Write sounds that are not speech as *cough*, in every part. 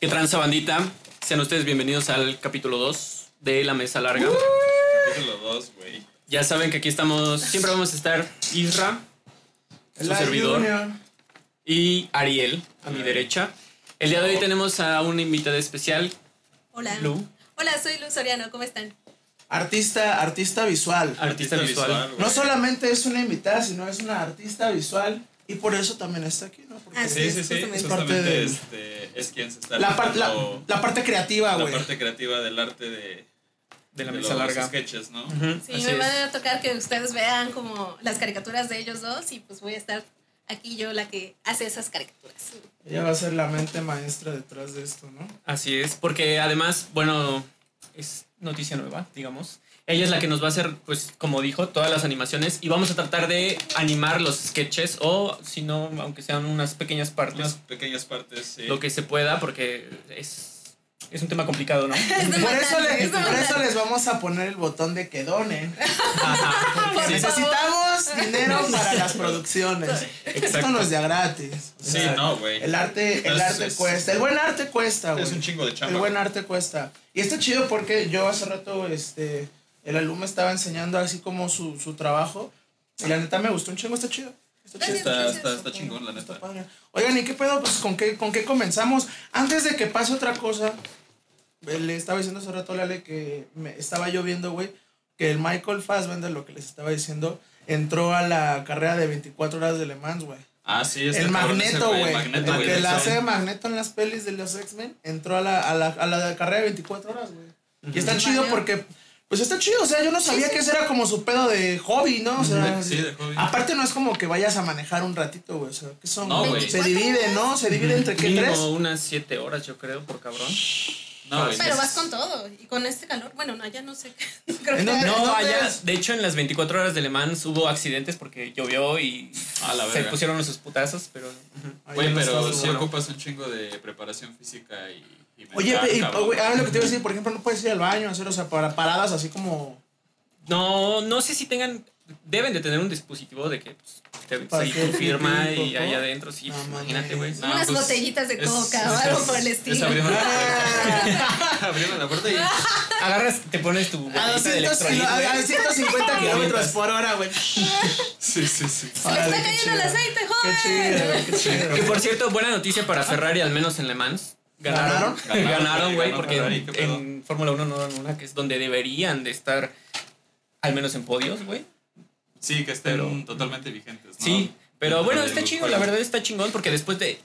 ¿Qué tranza bandita? Sean ustedes bienvenidos al capítulo 2 de La Mesa Larga. Capítulo 2, güey. Ya saben que aquí estamos, siempre vamos a estar Isra, su La servidor, Junior. y Ariel, a mi derecha. El día de hoy tenemos a una invitada especial, Hola. Lu. Hola, soy Luz Soriano, ¿cómo están? Artista, artista visual. artista visual. güey. No solamente es una invitada, sino es una artista visual. Y por eso también está aquí, ¿no? Porque Sí, sí, sí. Es parte del- este, es quien se está la, par- la, la parte creativa, la güey. parte creativa del arte de, De la de mesa los larga. sketches, ¿no? Sí, así me es. va a tocar que ustedes vean como las caricaturas de ellos dos y pues voy a estar aquí yo la que hace esas caricaturas. Ella va a ser la mente maestra detrás de esto, ¿no? Así es, porque además, bueno, es noticia nueva, digamos. Ella es la que nos va a hacer, pues, como dijo, todas las animaciones y vamos a tratar de animar los sketches o, si no, aunque sean unas pequeñas partes, Unas pequeñas partes, sí. lo que se pueda, porque es, es un tema complicado, ¿no? *laughs* Es Por eso, demandante, le- es por eso demandante. les vamos a poner el botón de que donen. *laughs* Ajá, sí. Necesitamos dinero para las producciones. Esto no es de gratis. O Sí, no, güey. El arte, el arte es- cuesta. El buen arte cuesta, güey. Es un chingo de chamba. El buen arte cuesta. Y está chido porque yo hace rato, este, el alumno estaba enseñando así como su, su trabajo. Y la neta me gustó un chingo, está chido. Está chido. Gracias. Está, está, está chingón, la Está neta. padre. Oigan, ¿y qué pedo? Pues con qué, con qué comenzamos. Antes de que pase otra cosa, le estaba diciendo hace rato a Lale que me estaba yo viendo, güey, que el Michael Fassbender, lo que les estaba diciendo, entró a la carrera de 24 horas de Le Mans, güey. Ah, sí, este El Magneto, güey. El güey. que la hace Magneto en las pelis de los X-Men, entró a la, a, la, a la carrera de 24 horas, güey. Y está chido porque, pues está chido, o sea, yo no sabía que ese era como su pedo de hobby, ¿no? O sea, Sí, de hobby. Aparte no es como que vayas a manejar un ratito, güey. O sea, que son. No, güey. Se divide, ¿no? Se divide entre qué tres. Mínimo unas 7 horas, yo creo, por cabrón. No, güey. Pero vas con todo y con este calor, bueno, no, ya no sé. *laughs* Creo que. No, ¿Dónde allá, de hecho, en las 24 horas de Le Mans hubo accidentes porque llovió y A la se pusieron los sus putazos, pero... Güey, no pero sí bueno. ocupas un chingo de preparación física y Oye, y, güey, ah, lo que te iba a decir, por ejemplo, no puedes ir al baño, hacer, o sea, para paradas así como. No, no sé si tengan. Deben de tener un dispositivo de que pues, te ahí tu firma y ahí adentro, sí, No pues, imagínate, güey. No, Unas pues, botellitas de es- coca o algo por el Es estilo. abriendo la puerta. *laughs* abriendo la puerta y. *laughs* Agarras, te pones tu A botellita de 200 electrolit, kilo- a- a güey. 150 kilómetros por hora, güey. Sí, sí, sí. Se está cayendo el aceite, Qué joven. chido, qué chido. Que por cierto, buena noticia para Ferrari, al menos en Le Mans. Ganaron. ¿Ganaron? Güey, porque Ferrari, ¿qué pedo? en Fórmula 1 no dan una que es donde deberían de estar, al menos en podios, güey. Sí, que estén Pero- totalmente vigentes, ¿no? Sí, pero bueno, está chingón, juego. la verdad está chingón porque después de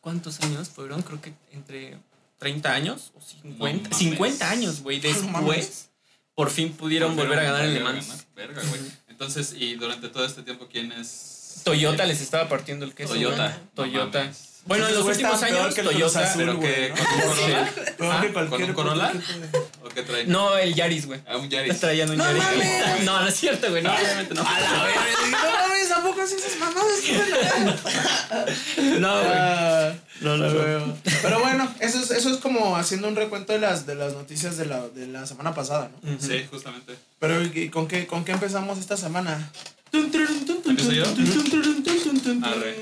¿cuántos años fueron? Creo que entre 30 años o 50, No mames. 50 años, güey, No mames. después por fin pudieron volver a ganar en Le Mans. Verga, güey. Entonces, y durante todo este tiempo, ¿quién es? Toyota les estaba partiendo el queso. Toyota. Toyota. Bueno, en los últimos años que Toyota Azul. ¿Pero que con un Corolla? Ah, ¿Con un Corolla? ¿O qué trae? No, el Yaris, güey. Ah, un Yaris. Traían un No Yaris. mames. No, no es cierto, güey. No, obviamente no. A la verga, No mames, ¿a poco haces esas mamadas? No, güey. Ah, No, no, Pero, pero bueno, eso es, eso es como haciendo un recuento de las, de las noticias de la, de la semana pasada, ¿no? Sí, justamente. Pero ¿y con qué, con qué empezamos esta semana? ¿Empiezo yo? Arre.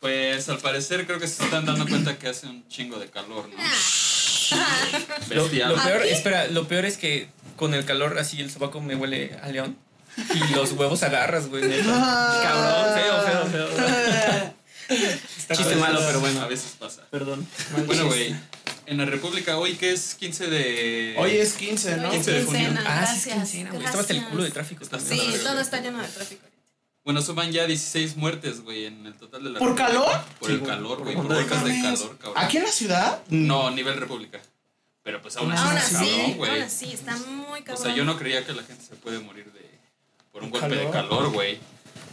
Pues al parecer creo que se están dando cuenta que hace un chingo de calor, ¿no? *laughs* Lo, lo peor, espera, lo peor es que con el calor así el sobaco me huele a león. Y los huevos agarras, güey. Ah. Cabrón, feo, feo, feo. Chiste malo, pero bueno. A veces pasa. Perdón. Bueno, güey. En la República, hoy que es 15 de. Hoy es 15, ¿no? 15 de junio. Ah, sí, es quincena, güey. Estaba hasta el culo de tráfico Está. Sí, todo está lleno de tráfico. Bueno, suman ya 16 muertes, güey, en el total de la ¿Por República. calor? Por Sí, el güey, calor, por güey. Por onda de calor, cabrón. ¿Aquí en la ciudad? No, a nivel República. Pero pues aún así. Aún está así, cabrón, güey. aún así, está muy O cabrón. sea, yo no creía que la gente se puede morir de por un ¿De golpe de calor? calor, güey. A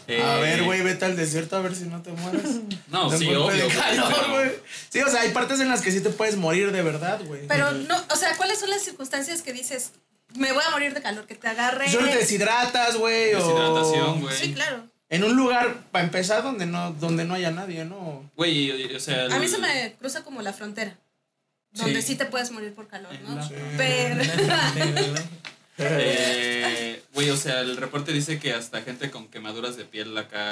Eh, ver, güey, vete al desierto a ver si no te mueres. *laughs* No, De sí, golpe obvio. de güey, calor, pero- güey. Sí, o sea, hay partes en las que sí te puedes morir de verdad, güey. Pero no, o sea, ¿cuáles son las circunstancias que dices, me voy a morir de calor, que te agarre? Solo te deshidratas, güey. o- Deshidratación, güey. Sí, claro. En un lugar, para empezar, donde no, donde no haya nadie, ¿no? Güey, o sea. A mí se me cruza como la frontera. Donde Sí. sí, te puedes morir por calor, ¿no? Pero. *laughs* Eh, Güey, o sea, el reporte dice que hasta gente con quemaduras de piel acá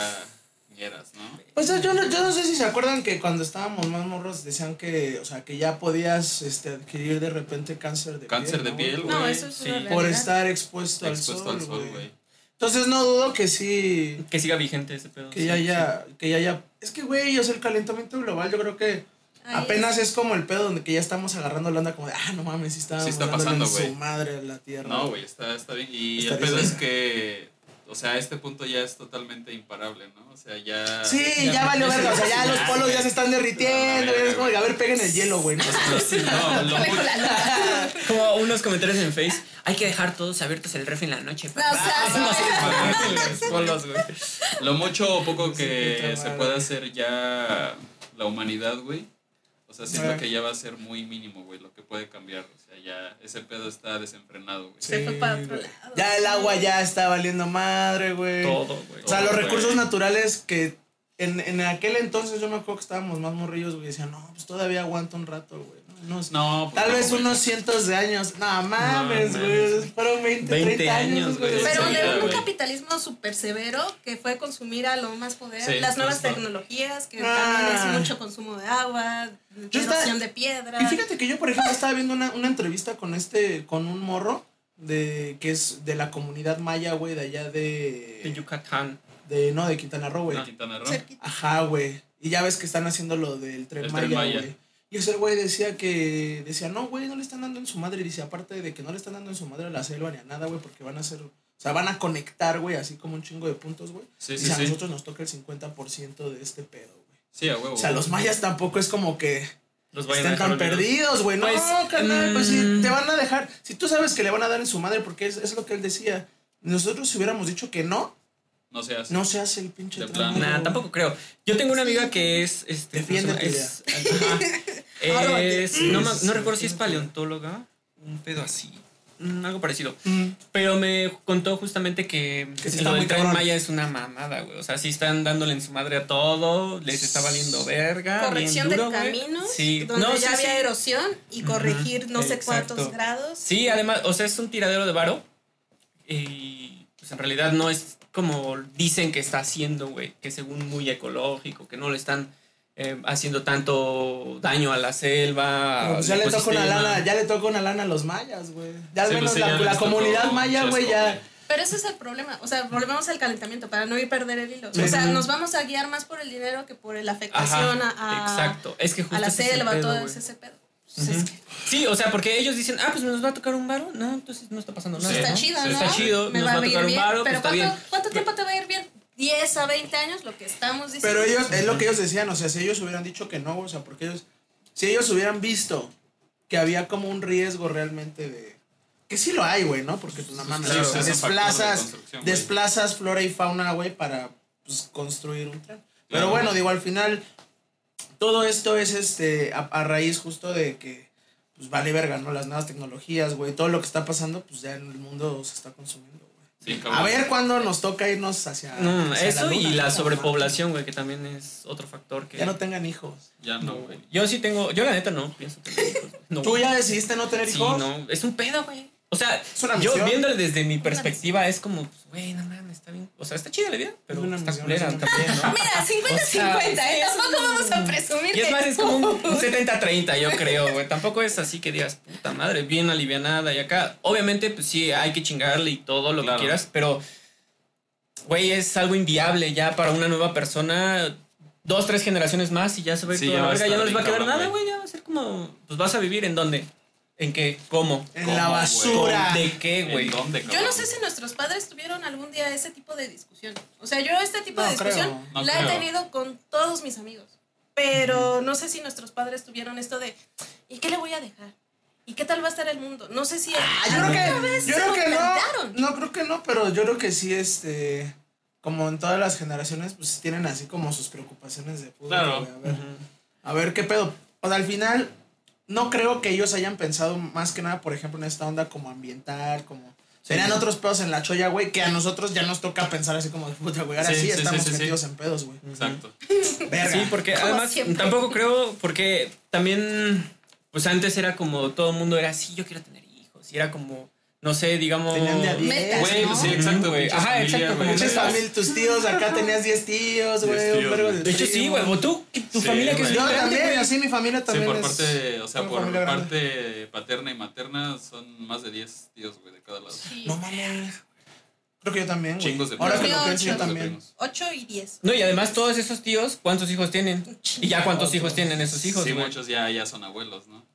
chingueras, ¿no? Pues yo no, yo no sé si se acuerdan que cuando estábamos más morros decían que, o sea, que ya podías este, adquirir de repente cáncer de Cáncer piel. de ¿no, piel, güey? No, eso es sí. Por estar expuesto, Expuesto al sol, güey. Entonces no dudo que sí, Que siga vigente ese pedo. que sí, ya sí. haya, que ya haya, es que güey, o sea, el calentamiento global yo creo que apenas es como el pedo donde que ya estamos agarrando la onda como de, ah, no mames, sí estábamos Sí está pasando, en güey. su madre a la tierra. No, güey, está, está bien. Y Está el pedo bien. es que, o sea, a este punto ya es totalmente imparable, ¿no? O sea, ya... Sí, ya, Ya, valió verga, o sea, ya *laughs* los polos ya se están derritiendo, No, es como, a ver, peguen el hielo, güey. ¿no? No, *laughs* lo. *laughs* Como unos comentarios en Face. Hay que dejar todos abiertos el ref en la noche. No, o sea, Los polos, güey. Lo mucho o poco Sí, que se puede hacer ya la humanidad, güey. O sea, siento que ya va a ser muy mínimo, güey, lo que puede cambiar. O sea, ya ese pedo está desenfrenado, güey. Se fue para otro lado. Ya el agua ya está valiendo madre, güey. Todo, güey. O sea, los recursos naturales que en, en aquel entonces yo me acuerdo que estábamos más morrillos, güey. Decían, no, pues todavía aguanta un rato, güey. ¿No? Unos- No, pues Tal no, vez unos cientos de años. No mames, No, güey. Fueron 20, 20 30 años, güey. Pero Sí, de un capitalismo súper severo que fue consumir a lo más poder, Sí, las nuevas justo. tecnologías, que Ah. también es mucho consumo de agua, Yo de piedra. Y fíjate que yo, por ejemplo, estaba viendo una, una entrevista con este, con un morro de que es de la comunidad maya, güey, de allá De de, Yucatán. de no, de Quintana Roo, güey. De Quintana Roo. cerquita. Ajá, güey. Y ya ves que están haciendo lo del tren El Maya. güey. Y ese güey decía que, decía, no, güey, no le están dando en su madre. Y dice, aparte de que no le están dando en su madre a la selva ni a nada, güey, porque van a hacer, o sea, van a conectar, güey, así como un chingo de puntos, güey. Sí, y sí, a sí. nosotros nos toca el 50% de este pedo, güey. Sí, a huevo. O sea, los mayas tampoco es como que Los estén tan perdidos, güey. No, Pues, carnal, pues si mm. te van a dejar, si tú sabes que le van a dar en su madre, porque es, es lo que él decía. Nosotros si hubiéramos dicho que no, No se hace. no se hace el pinche güey. tampoco creo. Yo tengo una amiga que es. Este, Defiende tu es. *laughs* es- no, me- no recuerdo si es paleontóloga. Un pedo así. mm, Algo parecido. Mm. Pero me contó justamente que, Que sí lo está muy del tren. Maya es una mamada, güey. O sea, sí están dándole en su madre a todo, les está valiendo verga. Corrección bien duro, de güey. caminos, Sí, donde no, ya sí, había sí. erosión y corregir no sé exacto. cuántos grados. Sí, además, o sea, es un tiradero de varo. Y pues en realidad no es como dicen que está haciendo, güey. Que según muy ecológico, que no le están eh, haciendo tanto daño a la selva. Pero pues ya le toca una lana, ya le toca una lana a los mayas, güey. Ya al Sí, menos pues la, comunidad un maya, güey, ya. Pero ese es el problema. O sea, volvemos al calentamiento para no ir perder el hilo. Sí. O sea, nos vamos a guiar más por el dinero que por la afectación Ajá, a, a- exacto. Es que justo a la selva, pedo, todo güey. ese, pedo. Pues Ujú. es que Sí, o sea, porque ellos dicen, ah, pues nos va a tocar un varo. No, entonces no está pasando nada. Sí. está ¿no? chido, Sí, ¿no? Está chido, Me nos va va a a un bien. pues Pero está ¿cuánto, bien. ¿cuánto tiempo te va a ir bien? 10 a 20 años, lo que estamos diciendo. Pero ellos, es lo que ellos decían, o sea, si ellos hubieran dicho que no, o sea, porque ellos, si ellos hubieran visto que había como un riesgo realmente de, que sí lo hay, güey, ¿no? Porque pues nada más Claro, de desplazas, desplazas flora y fauna, güey, para pues, construir un tren. Pero Claro. bueno, digo, al final, todo esto es este, a, a raíz justo de que, pues vale verga, ¿no? Las nuevas tecnologías, güey, todo lo que está pasando, pues ya en el mundo se está consumiendo. Sí. A ver cuándo nos toca irnos hacia. No, hacia eso luna, y la ¿no? sobrepoblación, güey, que también es otro factor que... Ya no tengan hijos. Ya no, güey. Yo sí tengo, yo la neta no pienso tener hijos. No. ¿Tú ya decidiste no tener Sí, hijos? no, es un pedo, güey. O sea, Es una yo viéndole desde mi perspectiva es como, pues, güey, no mames, está bien. O sea, está chida la vida, pero una está misión, culera también, ¿no? *laughs* Mira, 50-50, O sea, ¿eh? Tampoco vamos a presumir Y es más, es como un 70-30, yo creo, güey. Tampoco es así que digas, puta madre, bien alivianada y acá. Obviamente, pues sí, hay que chingarle y todo lo Claro. que quieras, pero, güey, es algo inviable ya para una nueva persona. Dos, tres generaciones más y ya se va a ir Sí, toda ya la verga, ya no les va a quedar cabrón, nada, güey. güey. Ya va a ser como, pues vas a vivir en dónde, en qué, cómo, En ¿Cómo, la basura. de qué, güey. ¿En dónde, Yo no sé si nuestros padres tuvieron algún día ese tipo de discusión. O sea, yo este tipo No, de discusión creo. No la creo. he tenido con todos mis amigos. Pero no sé si nuestros padres tuvieron esto de ¿y qué le voy a dejar? ¿Y qué tal va a estar el mundo? No sé si Ah, yo creo que, vez yo creo que no. No creo que no, pero yo creo que sí, este. Como en todas las generaciones, pues tienen así como sus preocupaciones de puta, Claro. a ver. A ver qué pedo. O sea, al final, no creo que ellos hayan pensado más que nada, por ejemplo, en esta onda como ambiental, como. Tenían otros pedos en la cholla, güey, que a nosotros ya nos toca pensar así como, puta, güey, ahora Sí, sí, sí, estamos sí, sí, sí. metidos en pedos, güey. Exacto. *laughs* Verga. Sí, porque Como además siempre. tampoco creo, porque también, pues antes era como todo el mundo era así, yo quiero tener hijos, y era como no sé, digamos. Tenían de a diez. Metas, Güey, ¿no? pues sí, exacto. Güey. Ajá, familia, exacto, como güey. Pinches metas. familia, tus tíos, acá tenías 10 tíos, güey, de De hecho, sí, primos. güey. ¿Tú? ¿Tu Sí, familia que es. Yo grande, también, güey? así mi familia Sí, también por es- parte, o sea, por familia grande. parte paterna y materna son más de 10 tíos, güey, de cada lado. Sí. No mames. Creo que yo también, güey. Chingos de Ahora que primos. lo pienso, yo ocho. también. primos. 8 y 10. No, y además todos esos tíos, ¿cuántos hijos tienen? Y ya cuántos hijos tienen esos hijos, Sí, muchos ya, ya son abuelos, ¿no?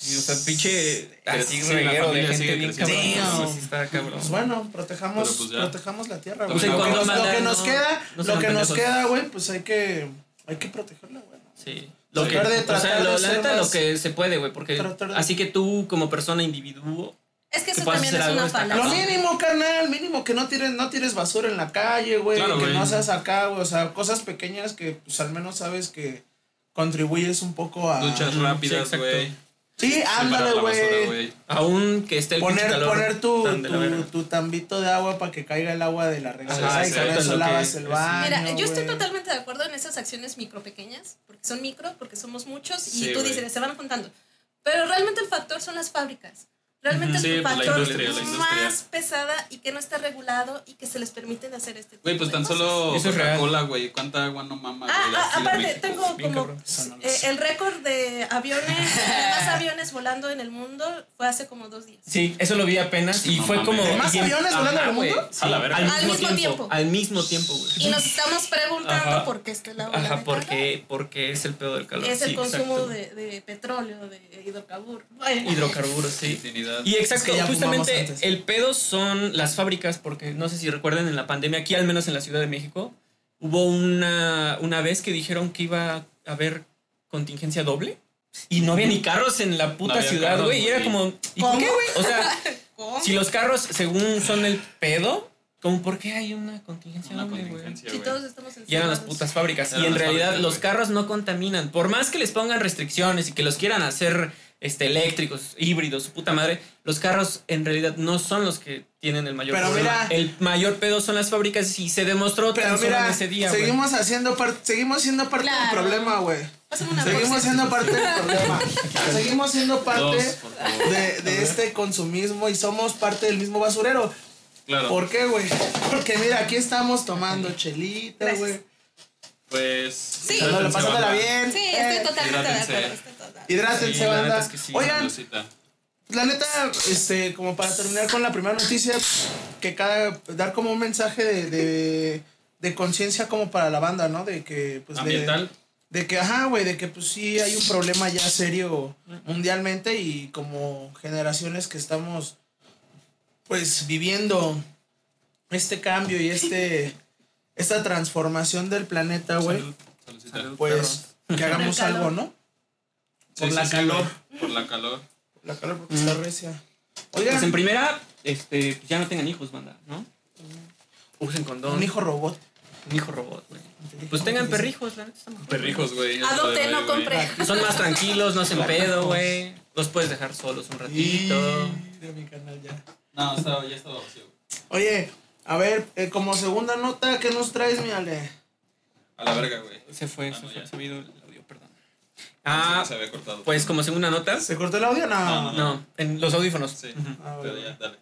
Sí, o sea, pinche así sí, reguero de gente bien cabrón. Damn. Sí, está cabrón. Pues bueno, protejamos, pues protejamos la tierra, güey. Pues lo, nos, lo que nos no- queda, no lo que nos queda, güey, pues hay que, hay que protegerla, güey. Sí. Lo que, Tratar de- o sea, lo- de la ser neta, más- lo que se puede, güey, porque de- así que tú como persona individuo, Es que Que eso también es una está Lo falacia. mínimo, carnal, mínimo que no tires, no tires basura en la calle, güey, Claro, que güey. no seas acá, güey, o sea, cosas pequeñas que pues al menos sabes que contribuyes un poco a... Duchas sí, rápidas, güey. Sí, ándale, güey. aún que esté el Poner, calor poner tu, tu, tu tambito de agua para que caiga el agua de la regadera Ajá, y con eso lavas el baño, Mira, yo estoy totalmente de acuerdo en esas acciones micro pequeñas, porque son micro, porque somos muchos, y Sí, tú dices, se van juntando. Pero realmente el factor son las fábricas. Realmente Sí, es un pues, la factor industria, la industria. más pesada y que no está regulado y que se les permite hacer este tipo Güey, pues de tan cosas. solo. Coca-Cola, güey. ¿Cuánta agua no mama? Ah, ah, aparte, México? tengo como eh, el récord de aviones, *laughs* de más aviones volando en el mundo fue hace como dos días. Sí, eso lo vi apenas y No fue mames. como ¿De más y- aviones volando Ajá, al güey, mundo? sí, A la verga. al mismo, Al mismo tiempo, tiempo. al mismo tiempo, güey. Y nos estamos preguntando Ajá. por qué está la ola Ajá, porque porque es el pedo del calor. Es el sí, consumo de, de petróleo, de hidrocarburos. Hidrocarburos, sí. Infinidad. Y exacto, Es que justamente el pedo son las fábricas, porque no sé si recuerdan en la pandemia, aquí al menos en la Ciudad de México, hubo una, una vez que dijeron que iba a haber contingencia doble y no había ni carros en la puta No ciudad, güey. Y era como, ¿y qué, güey? O sea, *laughs* ¿cómo? si los carros según son el pedo, como por qué hay una contingencia Una doble, güey? contingencia, Si todos estamos Y eran las putas fábricas. Y en realidad fábricas, los carros no contaminan. Por más que les pongan restricciones y que los quieran hacer este, eléctricos, híbridos, su puta madre, los carros en realidad no son los que tienen el mayor Pero problema. mira- el mayor pedo son las fábricas y se demostró Pero tan solo mira, en ese día, güey. seguimos haciendo parte, seguimos siendo parte del problema, güey. Seguimos siendo parte del problema. *laughs* Seguimos siendo parte Dos, de, de este consumismo y somos parte del mismo basurero. Claro. ¿Por qué, güey? Porque mira, aquí estamos tomando chelita, güey. Pues. Sí. Pasándola bien. Sí, estoy totalmente de acuerdo. Hidrátense, Sí, banda. neta es que sí. Oigan, la neta, este, como para terminar con la primera noticia, que cada, dar como un mensaje de, de, de conciencia como para la banda, ¿no? De que, pues, de- Ambiental. De que, ajá, güey, de que pues sí hay un problema ya serio mundialmente y como generaciones que estamos pues viviendo este cambio y este esta transformación del planeta, güey, Salud. Saludcita. Salud. pues que hagamos algo, ¿no? Por sí, la sí, calor. Por la calor. La calor porque está recia. Oigan, Pues en primera, este, pues ya no tengan hijos, banda, ¿no? Usen condón. un hijo robot. Un hijo robot, güey. Pues tengan perrijos, la neta está mejor. Perrijos, güey. Adopte, Eso no de- güey. compre. Son más tranquilos, no hacen pedo, güey. Los puedes dejar solos un Y ratito. de mi canal ya. No, estaba, ya estaba vacío. güey. Oye, a ver, eh, como segunda nota, ¿qué nos traes, mi Ale? A la verga, güey. Se fue, Ah, se no, fue, ya. se ha ido el audio, perdón. Ah, Ah, se había cortado. pues como segunda nota. ¿Se cortó el audio? No. No, No, en los audífonos. Sí. Ah, Pero bueno. ya, dale.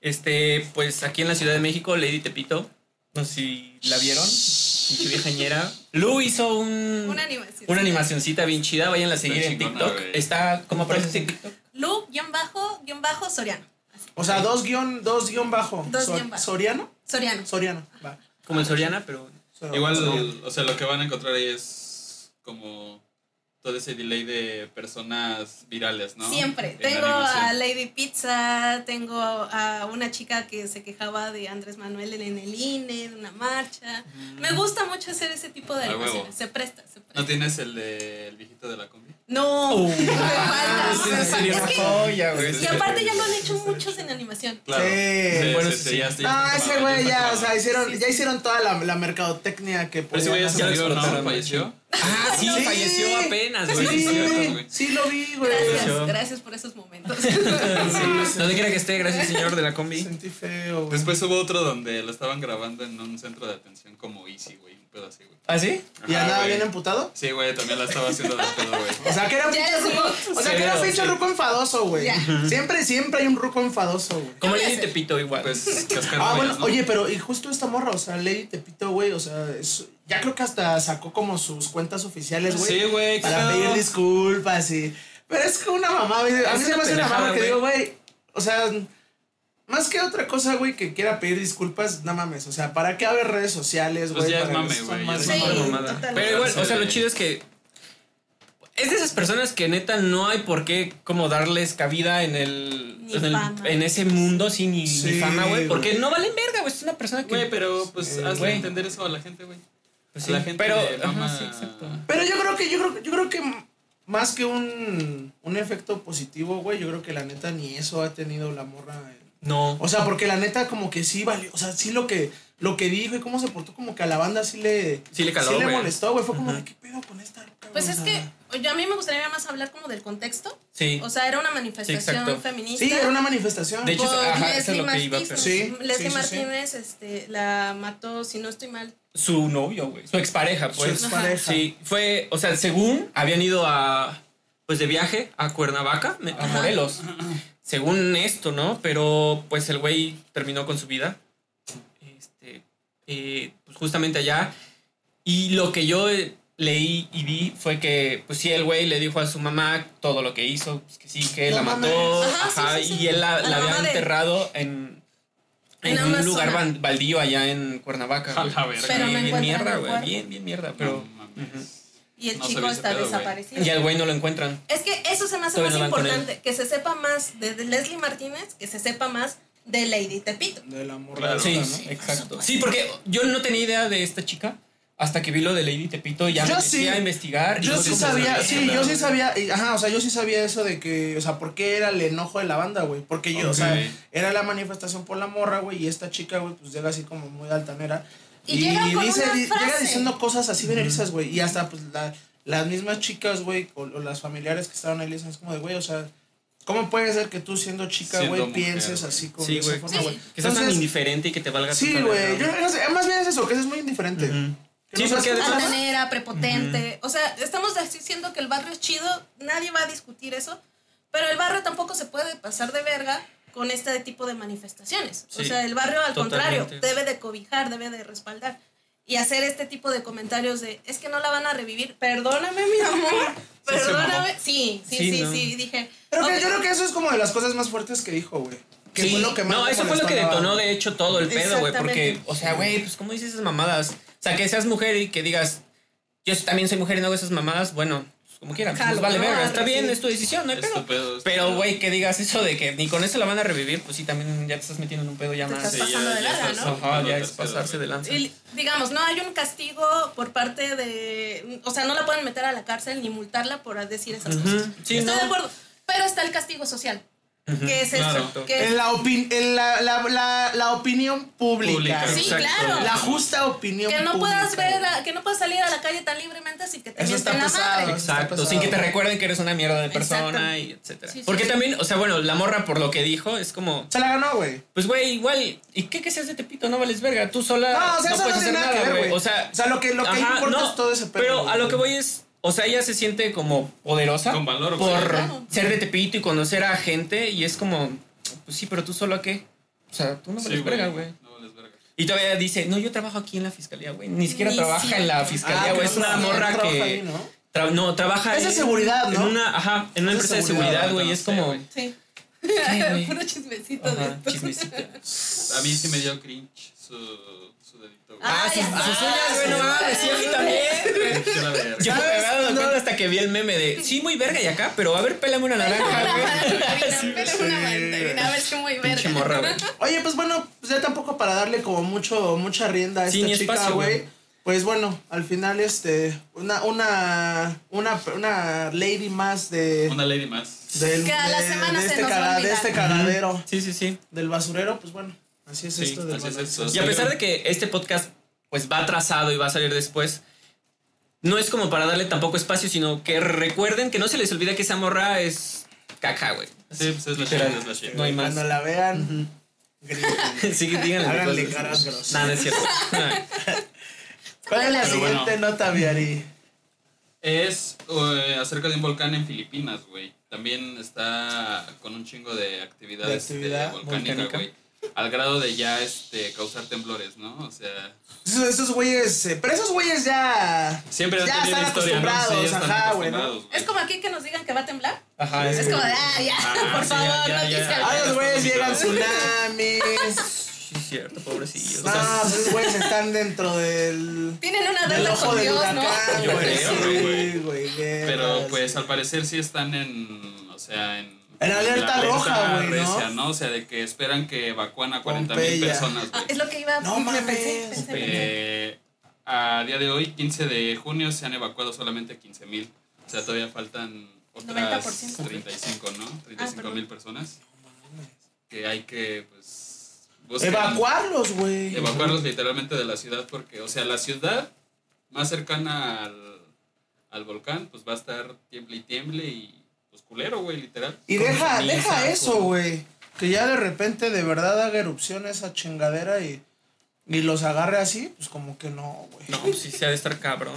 Este, pues aquí en la Ciudad de México, Lady Tepito. No sé si la vieron. Pinche viejañera. Lu hizo un. Una animación. Una animacioncita bien chida. Vayan a seguir en TikTok. Está. ¿Cómo aparece en TikTok? Lu, guion bajo, guion bajo, Soriano. Así. O sea, dos guion, dos guion bajo. Dos guion bajo. ¿Soriano? Soriano. Soriano. Va. Como en Soriana, pero. Igual, o sea, lo que van a encontrar ahí es como todo ese delay de personas virales, ¿no? Siempre. En Tengo a Lady Pizza, tengo a una chica que se quejaba de Andrés Manuel en el INE, de una marcha. Me gusta mucho hacer ese tipo de animaciones. Se presta, se presta. ¿No tienes el de el viejito de la combi? No, Uh. *laughs* me falta. Sí, me sí, sería falta. una Es que- joya, güey. y aparte ya lo han hecho muchos en animación. Claro. Sí. Bueno, sí, sí, sí, sí. ya está- Ah, ese güey ya, o sea, hicieron, Sí, ya sí. hicieron toda la, la mercadotecnia que Pero ese güey ya podían se murió, ¿no? Falleció. Ah, *laughs* sí, Sí. falleció apenas, güey. Sí, lo vi, güey. Gracias, gracias por esos momentos. *laughs* Donde quiera que esté, gracias, señor de la combi. Sentí feo, güey. Después hubo otro donde lo estaban grabando en un centro de atención como Easy, güey. Un pedo así, güey. ¿Ah, sí? ¿Y andaba bien emputado? Sí, güey, también la estaba haciendo de pedo, güey. O sea, que era *laughs* pinche ruco. O sea, que era pinche ruco enfadoso, güey. Siempre, siempre hay un ruco enfadoso, güey. Como Lady? Tepito igual. Pues Ah, bueno, ¿no? oye, pero y justo esta morra, o sea, Lady Tepito, güey, o sea, es- ya creo que hasta sacó como sus cuentas oficiales, güey. Sí, güey, Para pedir disculpas y. Pero es que una mamá, güey. A mí se me hace una mamá que güey. digo, güey. O sea, más que otra cosa, güey, que quiera pedir disculpas, no mames. O sea, ¿para qué haber redes sociales, Pues güey? ya es para mame, que güey, son ya más Sí, totalmente. Pero igual, o sea, lo Sí. chido es que es de esas personas que neta no hay por qué como darles cabida en el, en, el- fama. en ese mundo sin ni, ni Sí, fama, güey, porque güey. no valen verga, güey, es una persona que Güey, pero pues Eh, hazle güey. entender eso a la gente, güey. Pues, a sí, la gente pero le ajá, mama- sí, exacto. Pero yo creo que, yo creo, yo creo que más que un, un efecto positivo, güey, yo creo que la neta ni eso ha tenido la morra. No. O sea, porque la neta como que sí valió, o sea, sí lo que lo que dijo y cómo se portó como que a la banda sí le Sí le caló, sí le molestó, güey, fue como qué pedo con esta loca, Pues güey?" es que yo, a mí me gustaría más hablar como del contexto. Sí. O sea, era una manifestación exacto. feminista. Sí, era una manifestación. De hecho, ajá, eso es Leslie lo que iba, Martínez. pero- Sí, Leslie sí, sí, sí. Martínez este, la mató, si no estoy mal. Su novio, güey. Su expareja, su pues. expareja. Sí, fue, o sea, según habían ido a, pues de viaje a Cuernavaca, a Ajá. Morelos. Según esto, ¿no? Pero pues el güey terminó con su vida. Este, eh, pues justamente allá. Y lo que yo eh, leí y vi fue que, pues sí, el güey le dijo a su mamá todo lo que hizo, pues que sí, que la mató, Ajá, ajá, sí, sí, sí. y él la, A la la había de- enterrado en, en, En un lugar zona. baldío allá en Cuernavaca. A la verga. Pero no bien, bien mierda, güey, bien, bien mierda, pero... No. Y el No chico está pedo, desaparecido. Y al güey no lo encuentran. Es que eso se me hace Todavía más no importante, que se sepa más de, de Leslie Martínez, que se sepa más de Lady Tepito. De la morra. Claro. Sí, loca, sí, ¿no? exacto. Sí, porque yo no tenía idea de esta chica hasta que vi lo de Lady Tepito y ya Yo me sí. a investigar. y Yo sí como, sabía, sí, yo sí sabía, y- ajá, o sea, yo sí sabía eso de que, o sea, ¿por qué era el enojo de la banda, güey? Porque yo, o sea, era la manifestación por la morra, güey, y esta chica, güey, pues llega así como muy altanera. Y llega con una di- llega diciendo cosas así venerizas, güey, y hasta, pues, la- las mismas chicas, güey, o, o las familiares que estaban ahí, le dicen, es como de, güey, o sea, ¿cómo puede ser que tú siendo chica, güey, pienses así con Sí, de esa güey. forma, Sí. güey? Que seas tan indiferente y que te valga Sí, güey, más bien es eso, que es muy indiferente. Sí, porque seas- de hecho- Altanera, prepotente. O sea, estamos diciendo que el barrio es chido, nadie va a discutir eso, pero el barrio tampoco se puede pasar de verga con este tipo de manifestaciones. o Sí, sea, el barrio al totalmente. contrario debe de cobijar, debe de respaldar. Y hacer este tipo de comentarios de, es que no la van a revivir. Perdóname, mi amor. *laughs* *laughs* Perdóname. Sí, sí, sí, Sí, sí, no. dije. Pero que ok. yo creo que eso es como de las cosas más fuertes que dijo, güey. Que Sí. fue lo que más no, eso fue lo que detonó de hecho todo el pedo, güey. Porque, o sea, güey, pues ¿cómo dices esas mamadas? O sea, que seas mujer y que digas, yo también soy mujer y no hago esas mamadas, bueno, pues como quieran. Pues, Jalo, vale ¿no? verga, está Arre, bien, sí. es tu decisión, no hay pedo. tu pedo, es tu Pero, güey, que digas eso de que ni con eso la van a revivir, pues sí, también ya te estás metiendo en un pedo ya Te más. estás Sí, pasando ya- de estás- ¿no? Ajá, ya es pasarse de lanza. Y, digamos, no hay un castigo por parte de. O sea, no la pueden meter a la cárcel ni multarla por decir esas Ujú, cosas. sí, Estoy no. de acuerdo. Pero está el castigo social. Que es claro. eso. Que En la, opin- en la, la, la, la opinión pública. Pública. Sí, Exacto. claro. La justa opinión que no pública. puedas ver, a- que no puedas salir a la calle tan libremente sin que te Eso está la pesado. madre. Exacto, sin que te recuerden que eres una mierda de persona Exacto. y etcétera. Sí, sí, Porque sí. también, o sea, bueno, la morra por lo que dijo es como, Se la ganó, güey. pues güey, igual, ¿y qué que seas de Tepito? No vales verga, tú sola No, o sea, eso puedes no tiene hacer nada güey. O sea, O sea, lo que, lo que ajá, importa no, es todo ese pedo. Pero a lo que voy es, o sea, ella se siente como poderosa Con valor, por Claro. ser de Tepito y conocer a gente y es como, pues sí, pero tú solo a qué? O sea, tú no Sí, vales verga, güey. No vales verga. Y todavía dice, no, yo trabajo aquí en la fiscalía, güey. Ni siquiera Ni trabaja en la fiscalía, Ah, güey. es una morra no trabaja que... ahí, ¿no? Tra- no, trabaja Es de en- seguridad, ¿no? En una, ajá, en una Es de empresa de seguridad, güey. no es como. Sí. *laughs* Puro chismecito de Ajá, esto. chismecito. A mí sí me dio cringe su. Ah, sus, sus uñas, güey, no mames, sí, a mí también. *laughs* *laughs* Yo me había dado No. cuenta hasta que vi el meme de. Sí, muy verga y acá, pero a ver, pélame una naranja, *laughs* güey. pele una mandarina, a ver si muy verga. morra, güey. Oye, pues bueno, pues ya tampoco para darle como mucho, mucha rienda a esta chica, espacio, güey. Pues bueno, al final, este, una, una, una, una lady más de, Una lady más. del, Que a la de- semana de se este, nos va a caga- de este cagadero Sí, sí, sí. del basurero, pues bueno, así es Sí, esto del así es esto. Y a pesar de que este podcast, pues va atrasado y va a salir después. no es como para darle tampoco espacio, sino que recuerden que no se les olvide que esa morra es caca, güey. Sí, pues es la Literal. shit, es la shit. No hay más. Cuando la vean, griten. Sí, díganle. Háganle caras groseras. Nah, no es cierto. *laughs* ¿Cuál es la Pero siguiente bueno. nota, Viari? Es eh, acerca de un volcán en Filipinas, güey. También está con un chingo de actividades De actividad volcánica, volcánica. güey. Al grado de ya este, causar temblores, ¿no? O sea, Esos, esos güeyes, eh, pero esos güeyes ya. siempre han Ya tenido están historia, ¿no? Sí, acostumbrados, ya están ajá, güey, ¿no? acostumbrados, Es como aquí que nos digan que va a temblar. Ajá, Es como de, ah, ya, Ah, *laughs* por sí, favor, ya, ya, noticia. ya. A los güeyes llegan *laughs* tsunamis. Sí, es cierto, pobrecillos. No, pues esos güeyes están dentro del. Tienen una del deuda ojo con del Dios, huracán, ¿no? Yo güey. creo, güey. Pero pues al parecer sí están en, o sea, en... En alerta la roja, güey, ¿no? recia, ¿no? O sea, de que esperan que evacúan a 40 mil personas, Ah, es lo que iba No me mames. pensé, pensé, pensé. Eh, a día de hoy, 15 de junio, se han evacuado solamente 15 mil. O sea, todavía faltan otras 90%. 35, ¿no? 35 perdón. mil personas. Que hay que, pues... Evacuarlos, güey. Evacuarlos literalmente de la ciudad porque, o sea, la ciudad más cercana al, al volcán, pues va a estar tiemble y tiemble y pues culero, güey, literal. Y Con deja, deja eso, güey. Que ya de repente de verdad haga erupción esa chingadera y, y los agarre así, pues como que no, güey. No, pues sí se ha de estar cabrón.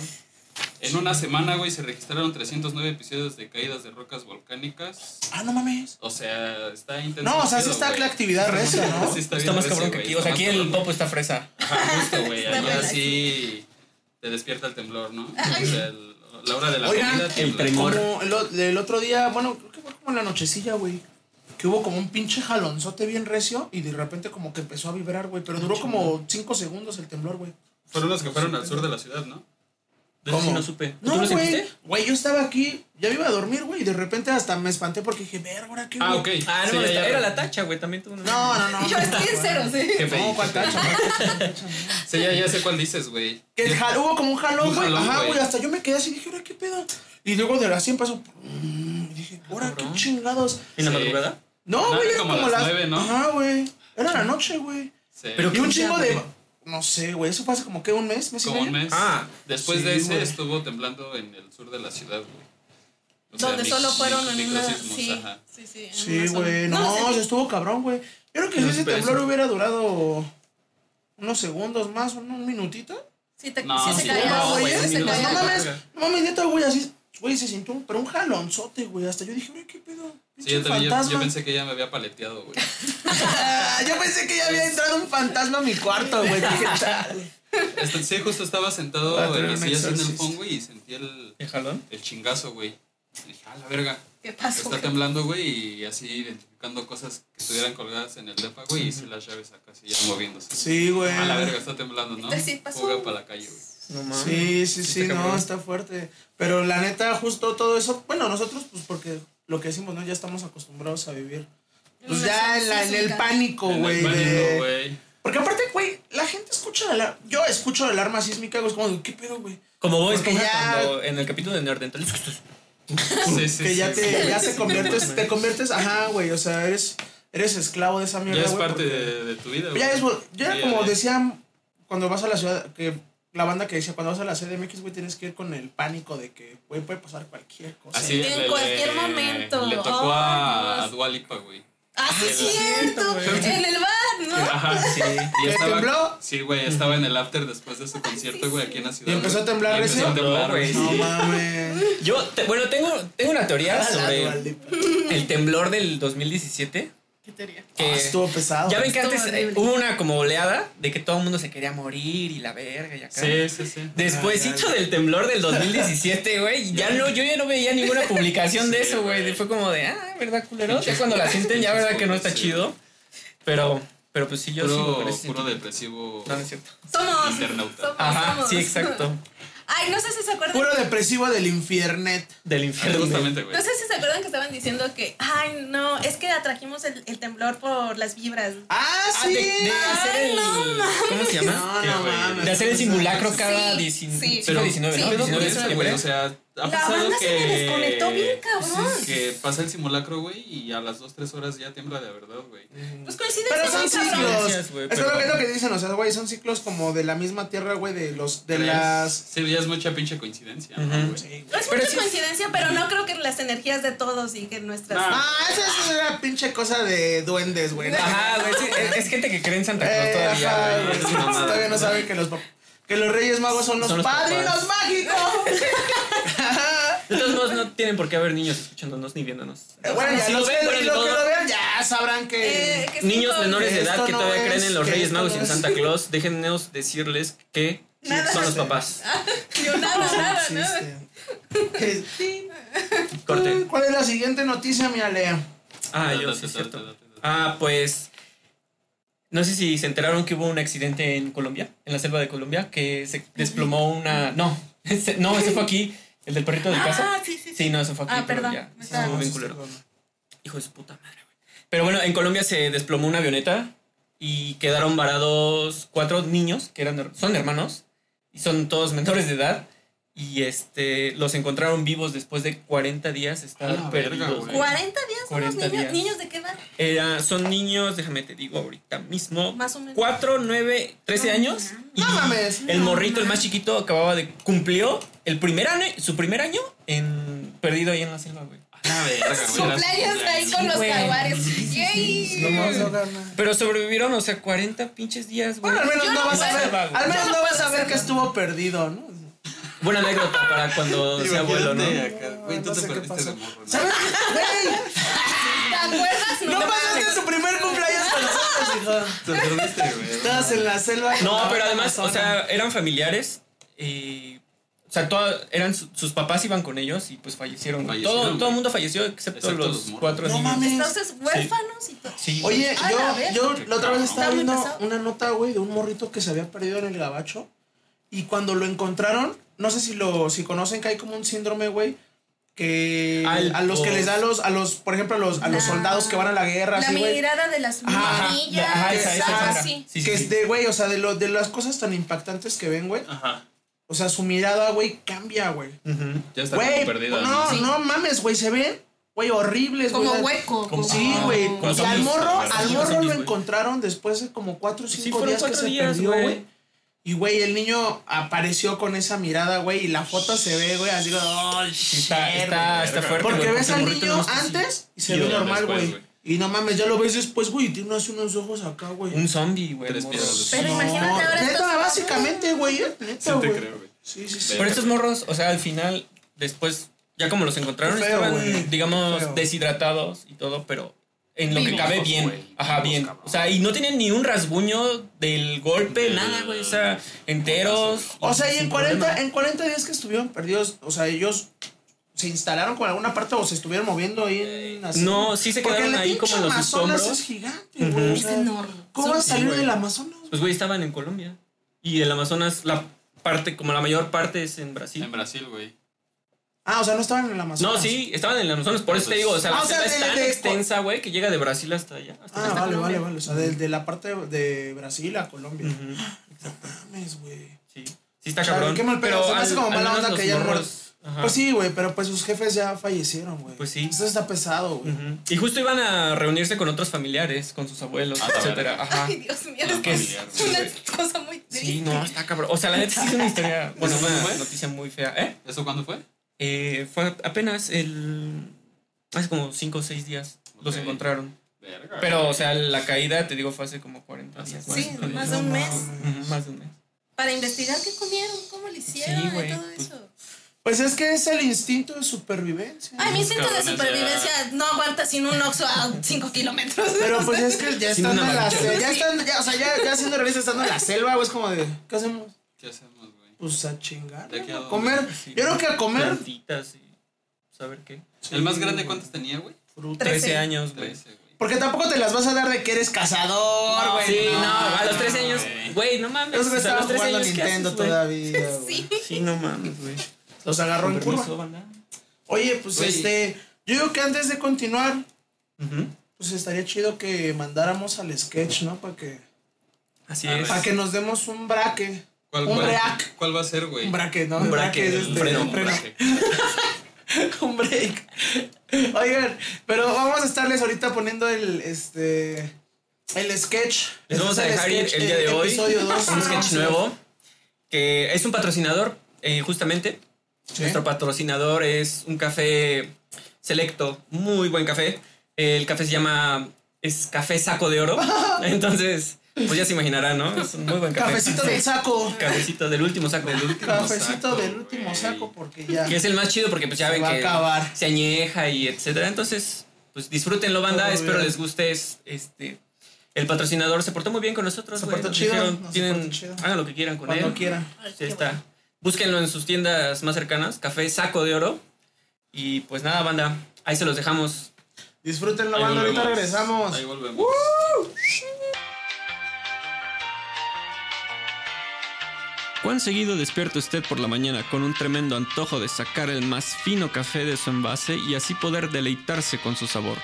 En una semana, güey, se registraron 309 episodios de caídas de rocas volcánicas. Ah, no mames. O sea, está intenso. No, o sea, sí está la actividad recia, ¿no? Sí está, Está más cabrón que aquí. O sea, aquí el cabrón. popo está fresa. Ajá, justo, güey. Allá sí te despierta el temblor, ¿no? O sea, el- la hora de la Oigan, comida el tremor. Como el, otro día, bueno, creo que fue como en la nochecilla, güey. Que hubo como un pinche jalonzote bien recio y de repente como que empezó a vibrar, güey. Pero duró como 5 segundos el temblor, güey. Fueron los que fueron al sur de la ciudad, ¿no? De eso sí ¿Cómo? no supe. ¿Tú No, lo güey. sentiste? Güey, yo estaba aquí, ya me iba a dormir, güey. Y de repente hasta me espanté porque dije, verga, ¿ahora qué, Ah, güey?" ok. Ah, no, Sí, ya, ya. era la tacha, güey. También tuvo una. No, no, no. *laughs* Yo estoy en cero, sí. Qué No. No. *laughs* Sí, ya, ya sé cuál dices, güey. Que el jal- hubo como un jalón, Un güey. jalón, Ajá, güey. güey. Hasta yo me quedé así y dije, ¿ahora qué pedo? Y luego de la 100 pasó. mm, Y dije, ¿ahora qué Cabrón. chingados? ¿En la Sí. madrugada? No, No, güey, era como las las nueve, ¿no? Ajá, güey. Era la noche, güey. Sí. Pero Y un ¿qué chingo de. No sé, güey. Eso hace como que un mes, mes y como un mes. Ah, Después sí, de ese güey. estuvo temblando en el sur de la ciudad, güey. O sea, Donde solo fueron en una. Sí, ajá. sí, sí. en Sí, güey. No, se estuvo cabrón, güey. Yo creo que si ese temblor hubiera durado unos segundos más, un, un minutito. Sí, te, No, sí se sí, sí, güey, no caía. mames, no mames, neta, güey, así. Güey, se sintió un, pero un jalonzote, güey. Hasta yo dije, güey, ¿qué pedo? Sí, yo, también, yo, pensé que ya me había paleteado, güey. *laughs* Yo pensé que ya había entrado un fantasma a mi cuarto, güey. *laughs* Dije, chale. Este, sí, justo estaba sentado en la silla así en el phone, güey, y sentí el, ¿El jalón? el chingazo, güey. Y dije, ah, la verga. ¿Qué pasó? Está temblando, güey, y así identificando cosas que estuvieran colgadas en el depa, güey, y sí las llaves acá, así ya moviéndose. Sí, güey. Ah, la verga, está temblando, ¿no? Sí pasó. Fuga para la calle, güey. No mames. Sí, sí, sí, está no, cabrón. está fuerte. Pero la neta, justo todo eso, bueno, nosotros, pues porque lo que decimos, ¿no? Ya estamos acostumbrados a vivir. Pues ya en, la, en el pánico, güey. de-. Porque aparte, güey, la gente escucha la alarma. Yo escucho la alarma sísmica, güey, es como, ¿qué pedo, güey? Como vos, como ya- cuando en el capítulo de Neandertal. *laughs* Sí, sí, que ya sí, te, sí. ya te conviertes, te conviertes, ajá, güey, o sea, eres, eres esclavo de esa mierda, Ya es güey, parte porque- de, de tu vida, güey. Ya es, güey, ya Día a como día. decían cuando vas a la ciudad, que la banda que decía, cuando vas a la CDMX, güey, tienes que ir con el pánico de que, güey, puede pasar cualquier cosa. Así En le- cualquier le- momento. Le tocó a, a Dios. Dua Lipa, güey. Ah, sí, es cierto. En el bar, ¿no? Ajá, sí. *laughs* Y ¿Que estaba, tembló? Sí, güey, estaba en el after después de su concierto, güey, sí. aquí en la ciudad. Y empezó a temblar empezó recién. a temblar, güey, güey. No sí. mames. Yo, te- bueno, tengo, tengo una teoría *laughs* sobre el temblor del 2017. ¿Qué teoría? Que Ah, estuvo pesado. ya ven que Estuvo antes eh, horrible. hubo una como oleada de que todo el mundo se quería morir y la verga y acá. Sí, sí, sí. Despuésito del temblor del 2017, güey, ya no, yo ya no veía ninguna publicación de eso, güey. Fue como de, ah, ¿verdad, culero? Ya cuando la sienten, ya verdad que no está Sí. chido. Pero, pero pues sí, yo sigo Puro, con ese puro depresivo. No, no es cierto. Somos. Internauta. somos, Ajá, somos. sí, exacto. Ay, no sé si se acuerdan. Puro depresivo del infiernet. Del infierno. Justamente, güey. No sé si se acuerdan que estaban diciendo que, ay, no, es que atrajimos el, el temblor por las vibras. Ah, Ah, sí. de, de hacer Ay, el. no ¿Cómo se llama? No, no mames. De hacer el simulacro cada Sí, 19. sí. sí, fue 19, Sí, ¿no? ¿Qué pedo 19 con de eso, septiembre. güey? O sea, ha La pasado banda que... se me desconectó bien, cabrón. Que pasa el simulacro, güey, y a las 2, 3 horas ya tiembla de verdad, güey. Pues coincidencia Pero son ciclos. Es pero- lo que, es lo que dicen, o sea, güey, son ciclos como de la misma tierra, güey, de los, de ¿Crees? las... Sí, ya es mucha pinche coincidencia, ¿no? Sí, güey. Es Pero mucha sí- coincidencia, pero no creo que las energías de todos y que nuestras. No. Ah, esa es una pinche cosa de duendes, güey. ¿no? Ajá, güey. sí, es, es gente que cree en Santa Claus Eh, todavía, ajá, mamada. todavía no saben que los, que los Reyes Magos son los, Son los padrinos papás. mágicos. *laughs* *laughs* De todos modos, no tienen por qué haber niños escuchándonos ni viéndonos. Eh, bueno, ya Si los lo ven, que, los que lo vean ya sabrán que... Eh, que Niños menores de edad que no todavía es, creen en los Reyes Magos y en. Santa Claus, déjennos decirles que *laughs* Nada. son los papás. *laughs* Yo nada, nada, nada. sí. Sí. Corte. ¿Cuál es la siguiente noticia, mi Alea? Ah, yo sí, cierto. Ah, pues. No sé si se enteraron que hubo un accidente en Colombia, en la selva de Colombia, que se desplomó una. No, no, ese fue aquí, el del perrito de casa. Ah, sí, sí, sí. Sí, no, eso fue aquí. Ah, pero perdón. ya, Me sí, estaba- estuvo bien culero. Hijo de su puta madre, güey. Pero bueno, en Colombia se desplomó una avioneta y quedaron varados cuatro niños que eran son hermanos y son todos *laughs* menores de edad y este los encontraron vivos después de 40 días A estar verga, perdidos. güey. 40 días son los 40 niños. días. ¿Niños de qué edad? Era- son niños, déjame te digo ahorita mismo. Más o menos. 4, 9, 13 No años. Y No mames. el No morrito, el más chiquito, acababa de. cumplió el primer año, su primer año en perdido ahí en la selva, güey. A la verga, su Cumpleaños ahí con los jaguares. No. Pero sobrevivieron, o sea, 40 pinches días, güey. Bueno, al menos no no vas a ver, güey. al menos no no vas a ver que estuvo perdido, ¿no? Buena anécdota para cuando sea abuelo, ¿no? Güey, tú No te perdiste de morro, ¿no? ¿Sabes? Güey, ¿Te acuerdas? no pasaste su primer cumpleaños con nosotros, hijo. Te perdiste, güey. Estabas en la selva. No, pero además, o sea, eran familiares y. O sea, toda- eran su- sus papás iban con ellos y pues fallecieron. todo, todo el mundo falleció excepto, Excepto los, los cuatro No niños. mames. Entonces, huérfanos y todo. Sí. Oye, yo, yo la otra vez estaba viendo pesado. una nota, güey, de un morrito que se había perdido en el gabacho. Y cuando lo encontraron, no sé si lo si conocen que hay como un síndrome, güey, que Al- a los que les da a los, a los, por ejemplo, a los, a los soldados que van a la guerra, La así, mirada de las Ajá, niñas. ajá, esa- esa ah, era. sí. Sí, sí, que sí. es de, güey, o sea, de, lo, de las cosas tan impactantes que ven, güey. Ajá. O sea, su mirada, güey, cambia, güey. Ujú. Ya está Güey, como perdida. no, Sí. no mames, güey, se ven, güey, horribles, güey. Como hueco. como- Sí, güey. Y al morro, al morro lo encontraron después de como 4 o Sí, 5 fueron días que cuatro se perdió, güey. Y, güey, el niño apareció con esa mirada, güey, y la foto se ve, güey, así, oh, está, shit, está, güey. está fuerte. Porque ves al niño está antes y se ve normal, güey. Y no mames, ya lo ves después, güey, y tiene así unos ojos acá, güey. Un zombie, güey. Pero imagínate ahora Neta, básicamente, güey, eh, Sí neta, te güey. creo, güey. Sí, sí, sí. Pero estos morros, o sea, al final, después, ya como los encontraron, feo, estaban, güey. digamos, feo. deshidratados y todo, pero en lo que cabe bien. Ajá, bien. cabrón. O sea, y no tienen ni un rasguño del golpe, Del- nada, güey. O sea, enteros. O sea, y en sin 40, problema. en 40 días que estuvieron perdidos, o sea, ellos se instalaron con alguna parte o se estuvieron moviendo ahí en así. No, sí se quedaron ahí como en los Amazonas es gigante, güey. o Es sea, enorme. ¿Cómo vas a Sí, salir del Amazonas? Pues, güey, estaban en Colombia. Y el Amazonas, la parte, como la mayor parte es en Brasil. En Brasil, güey. Ah, o sea, no estaban en el Amazonas. No, sí, estaban en el Amazonas. Por eso te digo, o sea, Ah, la o sea, selva es de- tan de- extensa, güey, que llega de Brasil hasta allá. Hasta Ah, hasta vale, Colombia. vale, vale. O sea, de, de la parte de Brasil a Colombia. Ujú, Mames, güey. Sí. Sí está O sea, cabrón. qué mal pedo, se me hace como al mala menos onda los que ya no- morros- Ajá. Pues sí, güey, pero pues sus jefes ya fallecieron, güey. Pues sí. Eso está pesado, güey. Ujú. Y justo iban a reunirse con otros familiares, con sus abuelos, Ah, etcétera. Ajá. Ay, Dios mío. Ah, Es que es una cosa muy triste. Sí, no, está cabrón. O sea, la neta sí es una historia, *laughs* bueno, ¿Eso una fue? noticia muy fea. ¿Eh? ¿Eso cuándo fue? Eh, fue apenas el... Hace como 5 o 6 días los encontraron. Verga. Pero, o sea, la caída, te digo, fue hace como 40 Hace días. Sí, más, más de un mes. Más de un mes. Para investigar qué comieron, cómo lo hicieron Sí, y todo pues- eso. Pues es que es el instinto de supervivencia. Ay, mi instinto de supervivencia no aguanta sin un oxo a 5 kilómetros. Pero pues es que ya una en la selva, ya estando, ya, o sea, ya, ya siendo realista estando en la selva, güey, es como de, ¿qué hacemos? ¿Qué hacemos? Pues a chingar. ¿De qué a ¿no? Comer. Sí. Yo creo que a comer Plantitas y saber qué. ¿El más grande cuántos tenía, güey? fruta. 13 Trece. años, güey. 13, güey. Porque tampoco te las vas a dar de que eres cazador, güey. Sí, no, a los 13 años, güey. no mames. Esos o sea, a estaban los 13 jugando a años, ¿qué Nintendo haces, todavía. *laughs* Sí. Sí, no mames, güey. Los agarró en curva. banda. Oye, pues este, yo digo que antes de continuar, pues estaría chido que mandáramos al sketch, ¿no? Para que, Así es. para que nos demos un braque. ¿Cuál, Un break. ¿Cuál va a ser, güey? Un braque, ¿no? Un braque, es un este, freno. un freno. Braque. *laughs* un break. Oigan, pero vamos a estarles ahorita poniendo el este el sketch. Les vamos a Este dejar ir sketch, el día de hoy dos. un sketch nuevo que es un patrocinador, eh, justamente. Sí. Nuestro patrocinador es un café selecto, muy buen café. El café se llama es café saco de oro. *laughs* Entonces, pues ya se imaginarán, ¿no? Es un muy buen café. Cafecito del saco. Cafecito del último saco. Del último Cafecito saco, del último saco porque ya. Que es el más chido porque pues ya Se ven va a que acabar. se añeja y etcétera. Entonces, pues disfrútenlo, banda. Todo Espero bien. les guste. es- Este, el patrocinador se portó muy bien con nosotros. Se portó chido, dijeron, no, se tienen, portó chido. hagan lo que quieran con Cuando él. quieran. Ay, Sí, está. bueno. Búsquenlo en sus tiendas más cercanas. Café Saco de Oro. Y pues nada, banda. Ahí se los dejamos. Disfrútenlo, Ahí banda. Ahorita regresamos. Ahí volvemos. ¿Cuán seguido despierta usted por la mañana con un tremendo antojo de sacar el más fino café de su envase y así poder deleitarse con su sabor?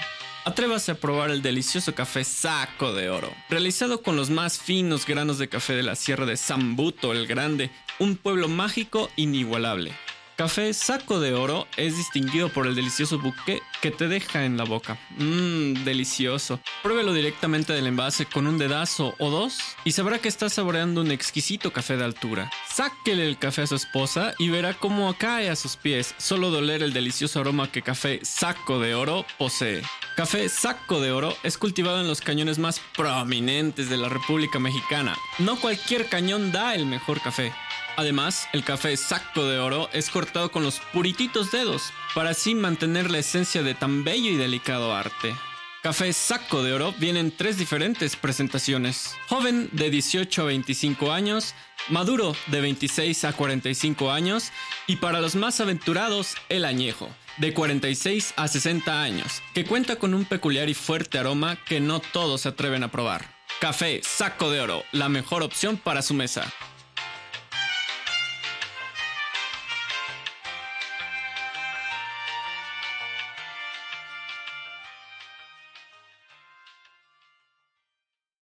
Atrévase a probar el delicioso café Saco de Oro, realizado con los más finos granos de café de la Sierra de Sambuto el Grande, un pueblo mágico inigualable. Café Saco de Oro es distinguido por el delicioso buque que te deja en la boca. Mmm, delicioso. Pruébelo directamente del envase con un dedazo o dos y sabrá que está saboreando un exquisito café de altura. Sáquele el café a su esposa y verá cómo cae a sus pies, solo doler el delicioso aroma que Café Saco de Oro posee. Café Saco de Oro es cultivado en los cañones más prominentes de la República Mexicana. No cualquier cañón da el mejor café. Además, el café saco de oro es cortado con los purititos dedos, para así mantener la esencia de tan bello y delicado arte. Café saco de oro viene en tres diferentes presentaciones. Joven de 18 a 25 años, maduro de 26 a 45 años y para los más aventurados, el añejo, de 46 a 60 años, que cuenta con un peculiar y fuerte aroma que no todos se atreven a probar. Café saco de oro, la mejor opción para su mesa.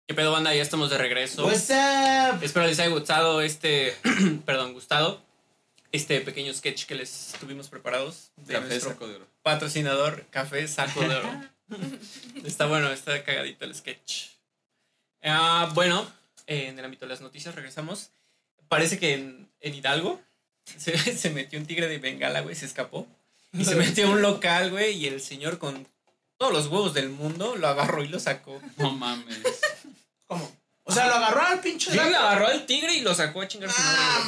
¿Qué pedo, banda? Ya estamos de regreso. What's up? Espero les haya gustado este, *clears throat* perdón, gustado este pequeño sketch que les tuvimos preparados de Café nuestro saco de oro. patrocinador Café Saco de Oro. *laughs* está bueno, está cagadito el sketch. Ah, bueno, eh, en el ámbito de las noticias regresamos. Parece que en, en Hidalgo *laughs* se, se metió un tigre de Bengala, güey, se escapó. Y se metió a un local, güey, y el señor con todos los huevos del mundo lo agarró y lo sacó. No mames. ¿Cómo? O sea, lo agarró al pinche. Sí, lo agarró al tigre y lo sacó a chingar su madre Ah,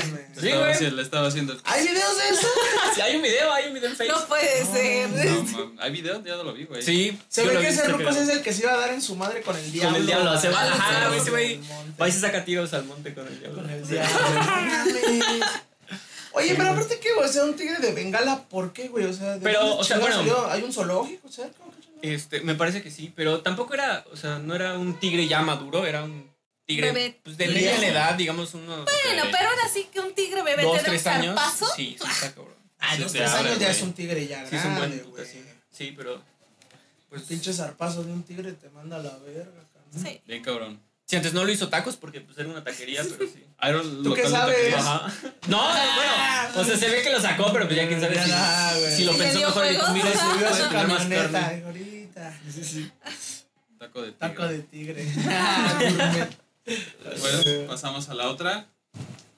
mames. Sí, güey. haciendo- Le estaba haciendo. el- ¿Hay videos de eso? *laughs* Sí, hay un video, hay un video en Facebook. No puede ser. No. ¿Hay video? Ya no lo vi, güey. Sí. Se ve que ese Rucos video. es el que se iba a dar en su madre con el diablo. Con el diablo, se va. Ah, Ajá, sí, güey, güey. monte. Va y se saca tiros al monte con el diablo. Con el diablo. *laughs* Oye, pero aparte que, o sea, un tigre de Bengala, ¿por qué, güey? O sea, ¿de Pero, o sea, bueno. ¿Hay un zoológico cerca? o qué chingados? Este, me parece que sí, pero tampoco era, o sea, no era un tigre ya maduro, era un tigre Bebé. pues, de Viejo. mediana edad, digamos unos Bueno, pero ahora sí que un tigre bebé dos, te da un tres años. zarpazo. Sí, sí, está cabrón. Se dos, tres años ya es un tigre ya Sí, es un buen puta, güey. sí. Sí, pero pues Pinche zarpazo de un tigre te manda a la verga, cabrón. Sí. Bien cabrón. Si antes no lo hizo tacos porque pues era una taquería, pero sí. *laughs* Iron ¿Tú qué sabes? taquerías. Ajá. No, bueno, o sea, se ve que lo sacó, pero pues ya quién sabe si, güey. si lo pensó mejor y dijo, mira, Subió a puede su camioneta, ahorita. Sí, sí. Taco de tigre. Taco de tigre. Ah. *laughs* Bueno, pasamos a la otra.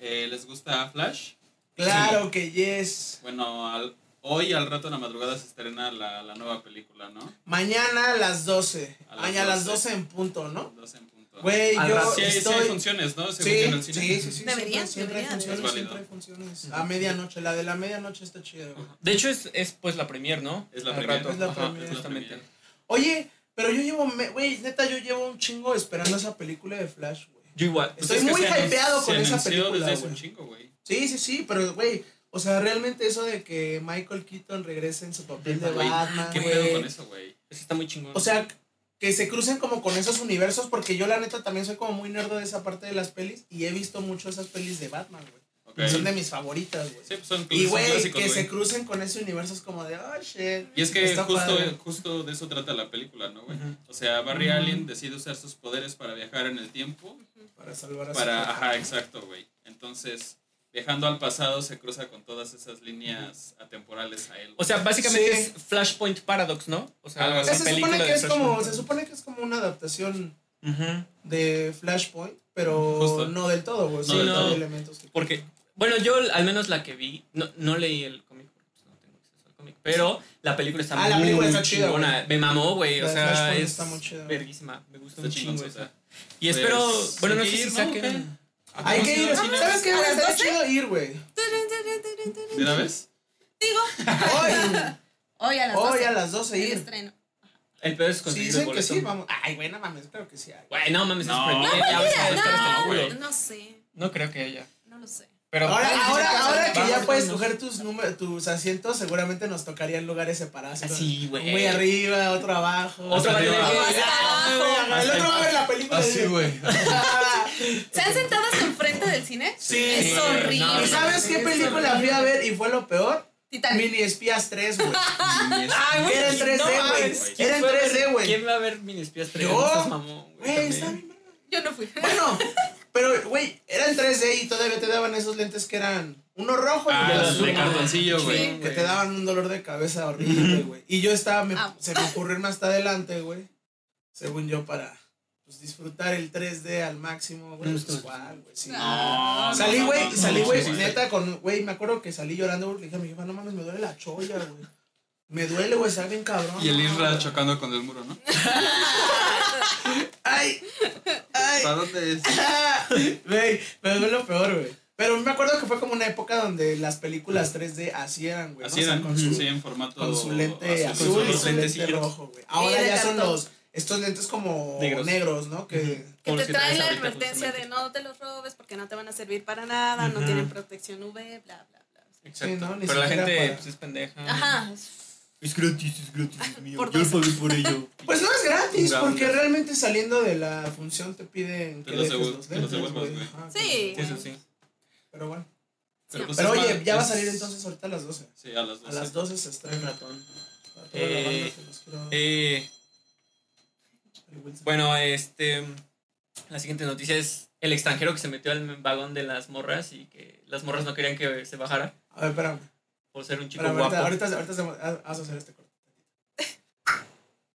Eh, ¿Les gusta Flash? claro que yes. Bueno, al- hoy al rato en la madrugada se estrena la, la nueva película, ¿no? Mañana a las 12. A las Mañana a las 12. 12 en punto, ¿no? 12 en punto. Güey, yo rato. Sí, hay- sí estoy... hay funciones, ¿no? Según Sí, el cine. sí, sí, sí. Deberían, siempre, siempre hay deberían. funciones, Es siempre hay funciones. A medianoche, la de la medianoche está chida, güey. De hecho es, es pues la premier, ¿no? Es la Al premier. rato. Es la Ajá, premier. justamente. Oye, pero yo llevo, me- güey, neta, yo llevo un chingo esperando esa película de Flash, güey. Yo igual. Estoy Pues es muy se hypeado con se esa película, desde hace güey. un chingo, güey. Sí, sí, sí, pero, güey, o sea, realmente eso de que Michael Keaton regrese en su papel de Güey, Batman, ¿Qué pedo con güey. eso, güey? Eso está muy chingón. O sea, que se crucen como con esos universos, porque yo la neta también soy como muy nerdo de esa parte de las pelis y he visto mucho esas pelis de Batman, güey. Ok. Son de mis favoritas, güey. Sí, pues son, Y, güey, que se crucen con ese universo es como de, oh, shit. Y es que justo, padre". justo de eso trata la película, ¿no, güey? O sea, Barry Ujú. Allen decide usar sus poderes para viajar en el tiempo. Para salvar a su Para, ajá, exacto, güey. Entonces, viajando al pasado se cruza con todas esas líneas atemporales a él. O sea, básicamente Sí. es Flashpoint Paradox, ¿no? O sea, Algo así. la Se supone, que es como, se supone que es como una adaptación Ujú. de Flashpoint, pero Justo. no del todo, güey. Sí, Sí, no. hay elementos que- Porque, bueno, yo al menos la que vi, no, no leí el cómic, porque pues, no tengo acceso al cómic, pero la película está Ah, la muy película está chida, chingona. Me mamó, güey, o La sea, Flashpoint es está muy chida. verguísima. Me gusta Está un chingo esa. Y espero, Pues, bueno, no sé si ¿no? saquen... Hay que ir. ¿Sabes qué? Estaría 12? chido ir, güey. ¿De una vez? Digo, Hoy. *laughs* hoy a las Hoy 12. a las 12 el ir. estreno. El peor es Sí, conseguir el dicen que sí, vamos. Ay, güey, no mames, claro que sí hay. Güey, no mames, No. es No, el güey. culo. No sé, No creo que haya. no lo sé. Pero Ahora, sí, ahora, sí, ahora que ya puedes coger tus números, tus asientos, seguramente nos tocaría en lugares separados. así, ¿no? güey. Güey arriba, otro abajo. Otro arriba. Ah, El otro va a ver la película. Así, de- güey. *laughs* ¿Se han sentado del cine? Sí. Es horrible. No, ¿Y sabes qué película fui a ver y fue lo peor? Titanic. Mini Espías 3, güey. Era en 3D, no güey. Era en ¿Quién fue a ver- 3D, güey. ¿Quién va a ver Mini Espías 3? Yo. Güey, está bien. Yo no fui. Bueno, pero, güey, era en 3D y todavía te daban esos lentes que eran uno rojo y Ah, azul. de cartoncillo, Sí. güey. Que te daban un dolor de cabeza horrible, *laughs* güey. Y yo estaba, me- Ah. se me ocurrió irme hasta adelante, güey. Según yo, para pues, disfrutar el 3D al máximo, güey. Pues igual, güey, sí. Salí, güey, no, salí, güey, neta, con, güey, me acuerdo que salí llorando porque le dije a mi jefa, no mames, me duele la cholla, güey. Me duele, güey, está bien cabrón. Y el Isra chocando con el muro, ¿no? *laughs* Ay, ay. ¿Para dónde es? *laughs* Güey, me duele lo peor, güey. Pero me acuerdo que fue como una época donde las películas 3D así eran, güey. ¿no? Así O sea, eran, con su, sí, en formato con su lente azul, con y su lente rojo, güey. Ahora ya son los, estos lentes como Negros. negros, ¿no? Que, te los que traen traes la advertencia de no te los robes porque no te van a servir para nada, no Ujú. tienen protección UV, bla, bla, bla. Exacto. Sí, no, ni Pero la siquiera gente para- pues, es pendeja. Ajá. Es gratis, es gratis, es mío. Por Yo pagué por ello. *laughs* Pues no es gratis, porque realmente saliendo de la función te piden Te que los dejes devuel- los te los lentes, devuelvas, güey. Sí. eso sí. Pero bueno. Pero, pues, Pero es oye, ya va a es- salir entonces ahorita a las 12. Sí, a las 12. A las 12 se estrena. ratón. Para toda la banda Eh, que los quiero- Eh. Bueno, este. La siguiente noticia es el extranjero que se metió al vagón de las morras y que las morras no querían que se bajara A ver, espérame. por ser un chico guapo. ahorita, ahorita, ahorita hacemos- haz- haz hacer este corte.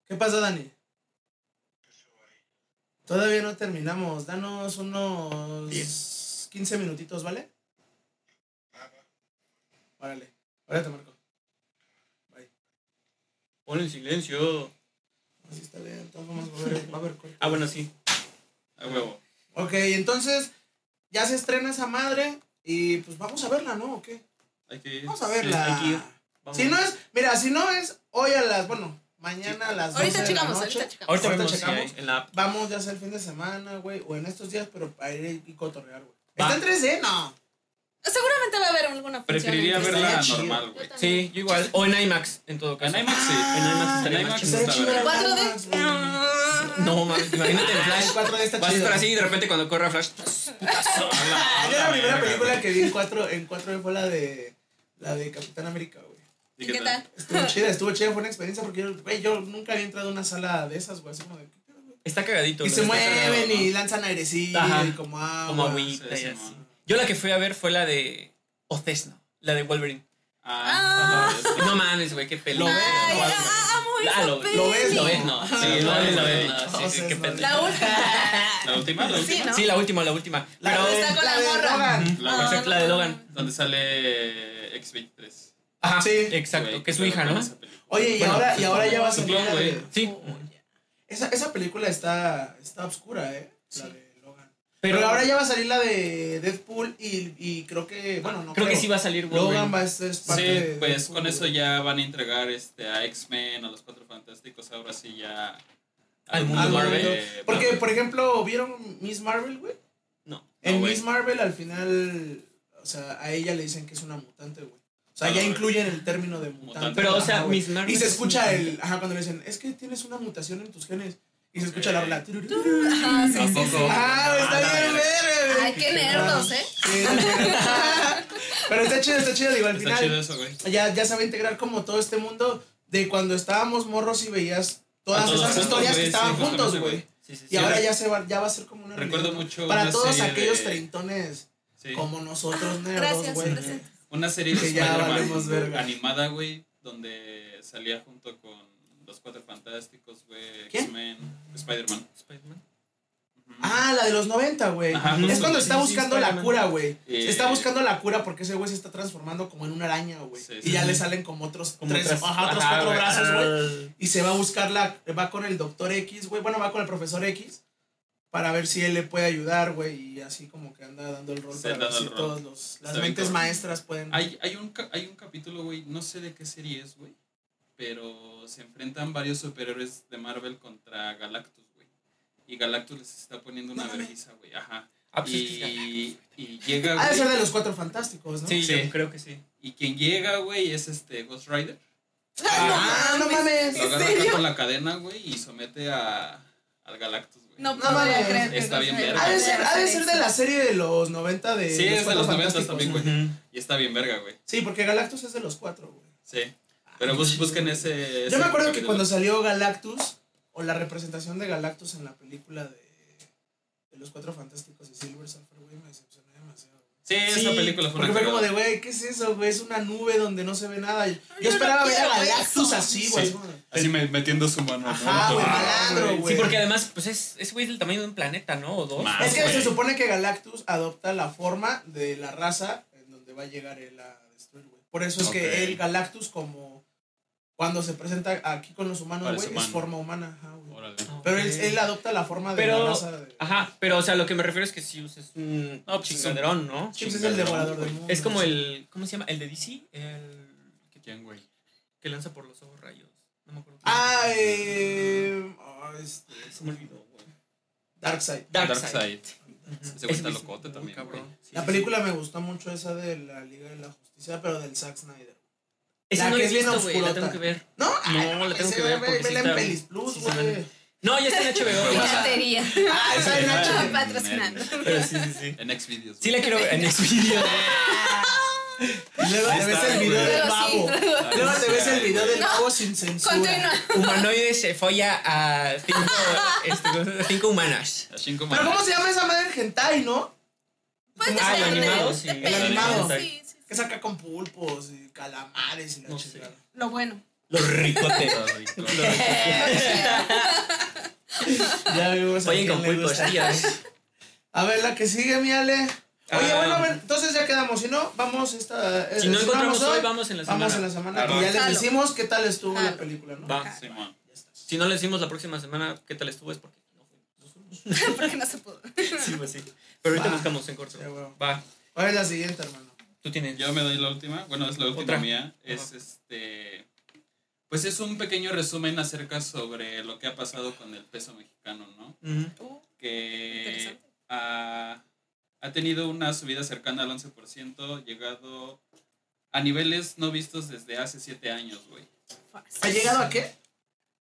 ¿Qué pasó, Dani? Todavía no terminamos. Danos unos Diez. 15 minutitos, ¿vale? Órale. Ahora te marco. Bye. Ponlo en silencio. Así está bien. Entonces vamos a ver. Va a haber corte. Ah, bueno, sí. A huevo. Ok, entonces ya se estrena esa madre y pues vamos a verla, ¿no? ¿O qué? Hay que ir. Vamos a verla. hay que ir. Vamos. Si no es, mira, si no es hoy a las, bueno, mañana a las 12 Ahorita de la checamos, noche, ahorita checamos. Ahorita Ahorita checamos. hay en la app. vamos ya sea el fin de semana, güey, o en estos días, pero para ir y cotorrear, güey. ¿Está en 3D? No. Seguramente va a haber alguna función. Preferiría en verla 3D. chido. normal, güey. Sí, yo igual. O en IMAX, en todo caso. En IMAX sí. En IMAX estaría En IMAX está chido verga. la 4D. IMAX, güey. No mames, imagínate el El Flash. 4D está Vas a chido. estar así y de repente cuando corre Flash. Ah, yo la primera película que vi en 4 en 4D fue la de la de Capitán América, güey. ¿Y ¿Y qué tal? Estuvo chida, estuvo chida, fue una experiencia porque yo, güey, yo nunca había entrado a una sala de esas, güey, así como de. Está cagadito. Y ¿no? se Está mueven cagado, ¿no? y lanzan airecillo Ajá. y como agua. Como agüita Sí, y sí, así. Yo la que fui a ver fue la de Ocesno, la de Wolverine. Ah, no, No mames, güey, qué pelo. Lo ves, Ay, lo ves. ah, amo Ah, esa lo- peli. lo ves, Lo ves, no. Sí, Ah, lo ves, lo ves, no. no, Sí, sí, no, qué no. pendejo. La última. La última, la Sí, última. ¿no? Sí, la última, la última. La, Pero, de, está con la morra. Logan. La, Ah, exacto, la de Logan. Donde sale X23. ajá, Sí. exacto, que es su hija, ¿no? Oye, y ahora, y ahora ya va a su salir Sí. Esa, esa película está, está oscura, ¿eh? La Sí. Logan. Pero, ahora ya va a salir la de Deadpool y, y creo que, bueno, no Creo que sí va a salir Logan Wolverine. va a ser parte Sí, de pues Deadpool, con eso güey. ya van a entregar este a X-Men, a los Cuatro Fantásticos, ahora sí ya... Al mundo Al Marvel. mundo. Porque, por ejemplo, ¿vieron Miss Marvel, güey? No. En No. Miss Marvel al final, o sea, a ella le dicen que es una mutante, güey. O sea, ya güey. incluyen el término de mutante. Mutante. Pero, o sea, güey. Miss Marvel Y se es escucha el, ajá, cuando le dicen, es que tienes una mutación en tus genes. Y se escucha la rola. Ajá, sí, ¿A sí, sí. Ah, está bien, verga, güey. Ay, qué nerdos, ¿eh? Sí. *laughs* Pero está chido, está chido, digo, al Está chido eso, güey. ya, ya se va a integrar como todo este mundo de cuando estábamos morros y veías todas A todos esas juntos, historias que güey, estaban sí, juntos, justamente, güey. Sí, sí, sí. Y ahora ya se va, ya va a ser como una Recuerdo realidad. mucho Para una todos serie aquellos de- treintones Sí. como nosotros nerdos, Gracias, güey. presente. Una serie de Que ya Spider-Man valemos verga. animada, güey, donde salía junto con los Cuatro Fantásticos, güey. X-Men, Spider-Man. Spider-Man. Ah, la de los 90, güey. Es cuando está sí, buscando la cura, güey. Eh, Está buscando la cura porque ese güey se está transformando como en una araña, güey. Sí, y ya sí. le salen como otros Como tres, otros cuatro brazos, güey. Ah. Y se va a buscar la, va con el doctor X, güey. Bueno, va con el profesor X para ver si él le puede ayudar, güey. Y así como que anda dando el rol Sí, para ver si el rol. todos los, las mentes maestras pueden. Hay, hay, un, hay un capítulo, güey, no sé de qué serie es, güey, pero se enfrentan varios superhéroes de Marvel contra Galactus, güey. Y Galactus les está poniendo una No vergüenza, güey, ajá. Ah, pues es que- Y, y llega, Ha de ser güey, de los cuatro fantásticos, ¿no? Sí, Sí. yo creo que sí. y quien llega, güey, es este Ghost Rider. Ah, no mames. Lo agarra acá con la cadena, güey, y somete a, al Galactus, güey. No, No no mames. creer que Está bien verga. Ha de ser, ha de ser la serie de los 90 de. Sí, es de los 90 Fantásticos. también, güey. Y está bien verga, güey. Sí, porque Galactus es de los cuatro, güey. Sí. Pero bus- busquen ese. Yo me acuerdo que cuando salió Galactus, o la representación de Galactus en la película de, de los Cuatro Fantásticos y Silver Surfer, güey, me decepcioné demasiado. Sí, Sí, esa película fue Porque una fue como de, güey, ¿qué es eso, güey? Es una nube donde no se ve nada. Yo yo esperaba no ver a Galactus así, güey. Sí. así metiendo su mano. Ajá, güey, malandro, Sí, güey. porque además, pues es, es güey del tamaño de un planeta, ¿no? O dos. Más. Es que se supone que Galactus adopta la forma de la raza en donde va a llegar él a destruir, güey. Por eso es que el Galactus, como cuando se presenta aquí con los humanos, güey, es forma humana. Ajá, güey. Órale. Ah, Pero él, adopta la forma de Pero- la raza de. Ajá, pero o sea, lo que me refiero es que Sius es un No, pues es un- chingaderón, ¿no? Sí, pues es el devorador del mundo. Es como el. ¿Cómo se llama? El de DC. El que, ¿Quién, güey? que lanza por los ojos rayos. No me acuerdo. Ah, eh. ah, este, Se me olvidó, güey. Darkseid. Darkseid. Darkseid. Ujú. Ese güey está locote también, cabrón. Sí, La sí, película me gustó mucho esa de la Liga de la Justicia, pero del Zack Snyder. Esa la no que la he es bien visto, güey. La tengo que ver. No, No, la tengo que ver ve- porque vela en Pelis Plus, güey. No, ya está en HBO. Piratería. *laughs* Ah, está en Ese- H. Patrocinando. *laughs* pero sí, sí, sí. En Xvideos. Sí la quiero ver en Xvideo. *laughs* Y luego te ves el video del babo. luego- te ves el video del babo sin censura. Continúa. Humanoide se folla a cinco, este, humanas. A cinco Pero ¿cómo se llama esa madre en hentai, no? Pues ¿Cómo Ah, el animado, sí. El animado. Sí. Que saca con pulpos y calamares y la No chingada. Lo bueno. Los ricotes. Está *laughs* rico. Ya vimos quién con pulpos. A ver, la que sigue, mi Ale. Oye, Ah. bueno, a ver, entonces ya quedamos. Si no, vamos esta. eh, Si no encontramos hoy, vamos en la semana. Vamos en la semana. Claro. Y ya les Jalo. decimos qué tal estuvo la película, ¿no? Va. Estás. Si no le decimos la próxima semana qué tal estuvo es porque no. *laughs* *laughs* Porque no se pudo. Sí, pues sí. Pero ahorita Va. buscamos en corto. Sí, bueno. Va. ¿Cuál es la siguiente, hermano? Tú tienes. Yo me doy la última. Bueno, es la última Otra. mía. Es este. Pues es un pequeño resumen acerca sobre lo que ha pasado con el peso mexicano, ¿no? Uh, Que Interesante. ha, ha tenido una subida cercana al 11%, llegado a niveles no vistos desde hace siete años, güey. ¿Ha llegado a qué?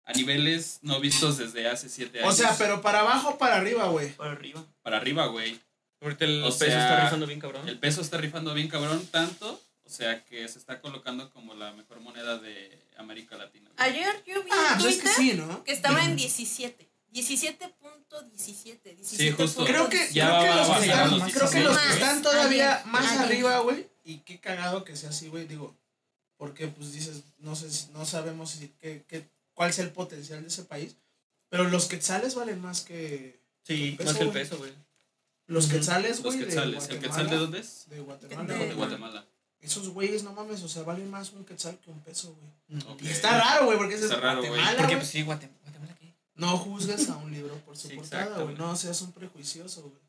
A niveles no vistos desde hace siete años. O sea, pero para abajo o para arriba, güey. Para arriba. Para arriba, güey. Ahorita el O peso sea, está rifando bien, cabrón. El peso está rifando bien cabrón, tanto, o sea, que se está colocando como la mejor moneda de América Latina. Ayer yo vi Ah, en pues es que Twitter sí, ¿no? que estaba en 17. 17.17. 17. justo. Creo que, Ya creo que va los que están, los creo que los que 16. están todavía más arriba, güey. Y qué cagado que sea así, güey. Digo, porque pues dices, no sé, no sabemos si, qué, qué, cuál es el potencial de ese país. Pero los quetzales valen más que Sí, el peso, más que el peso, güey. Los quetzales, Los güey. de quetzales. ¿El Guatemala, quetzal de dónde es? De Guatemala. De- De. Guatemala. Esos güeyes, no mames, o sea, valen más un quetzal que un peso, güey. Ok. Y está raro, güey, porque ese Está es raro, güey. Guatemala, Porque güey. pues sí, Guatem- Guatemala, ¿qué? No juzgues a un libro por su Sí, portada, güey. No seas un prejuicioso, güey.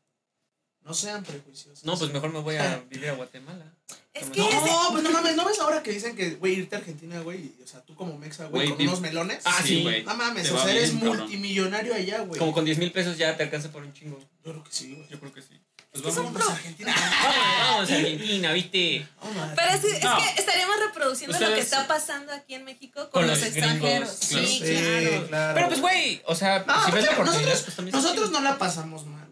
No sean prejuiciosos. No, pues mejor me voy a *laughs* vivir a Guatemala. Es No, que No, ese- pues no mames, ¿no ves ahora que dicen que, güey, irte a Argentina, güey? O sea, tú como mexa, güey, con vi- unos melones. Ah, sí. güey. No mames, o sea, eres bien, cabrón. multimillonario allá, güey. Como con 10 mil pesos ya te alcanza por un chingo. Yo creo que sí, güey. Yo creo que sí. Pues vamos. Vámonos a Argentina. Vamos, vamos a Argentina, ¿viste? *laughs* A Pero es, es No. que estaríamos reproduciendo lo que Ustedes- está pasando aquí en México con, Con los, los extranjeros. gringos, Sí, claro. claro. claro. Pero pues, güey, o sea, No, si ves la aparte, oportunidad, nosotros, pues también está nosotros no la pasamos mal.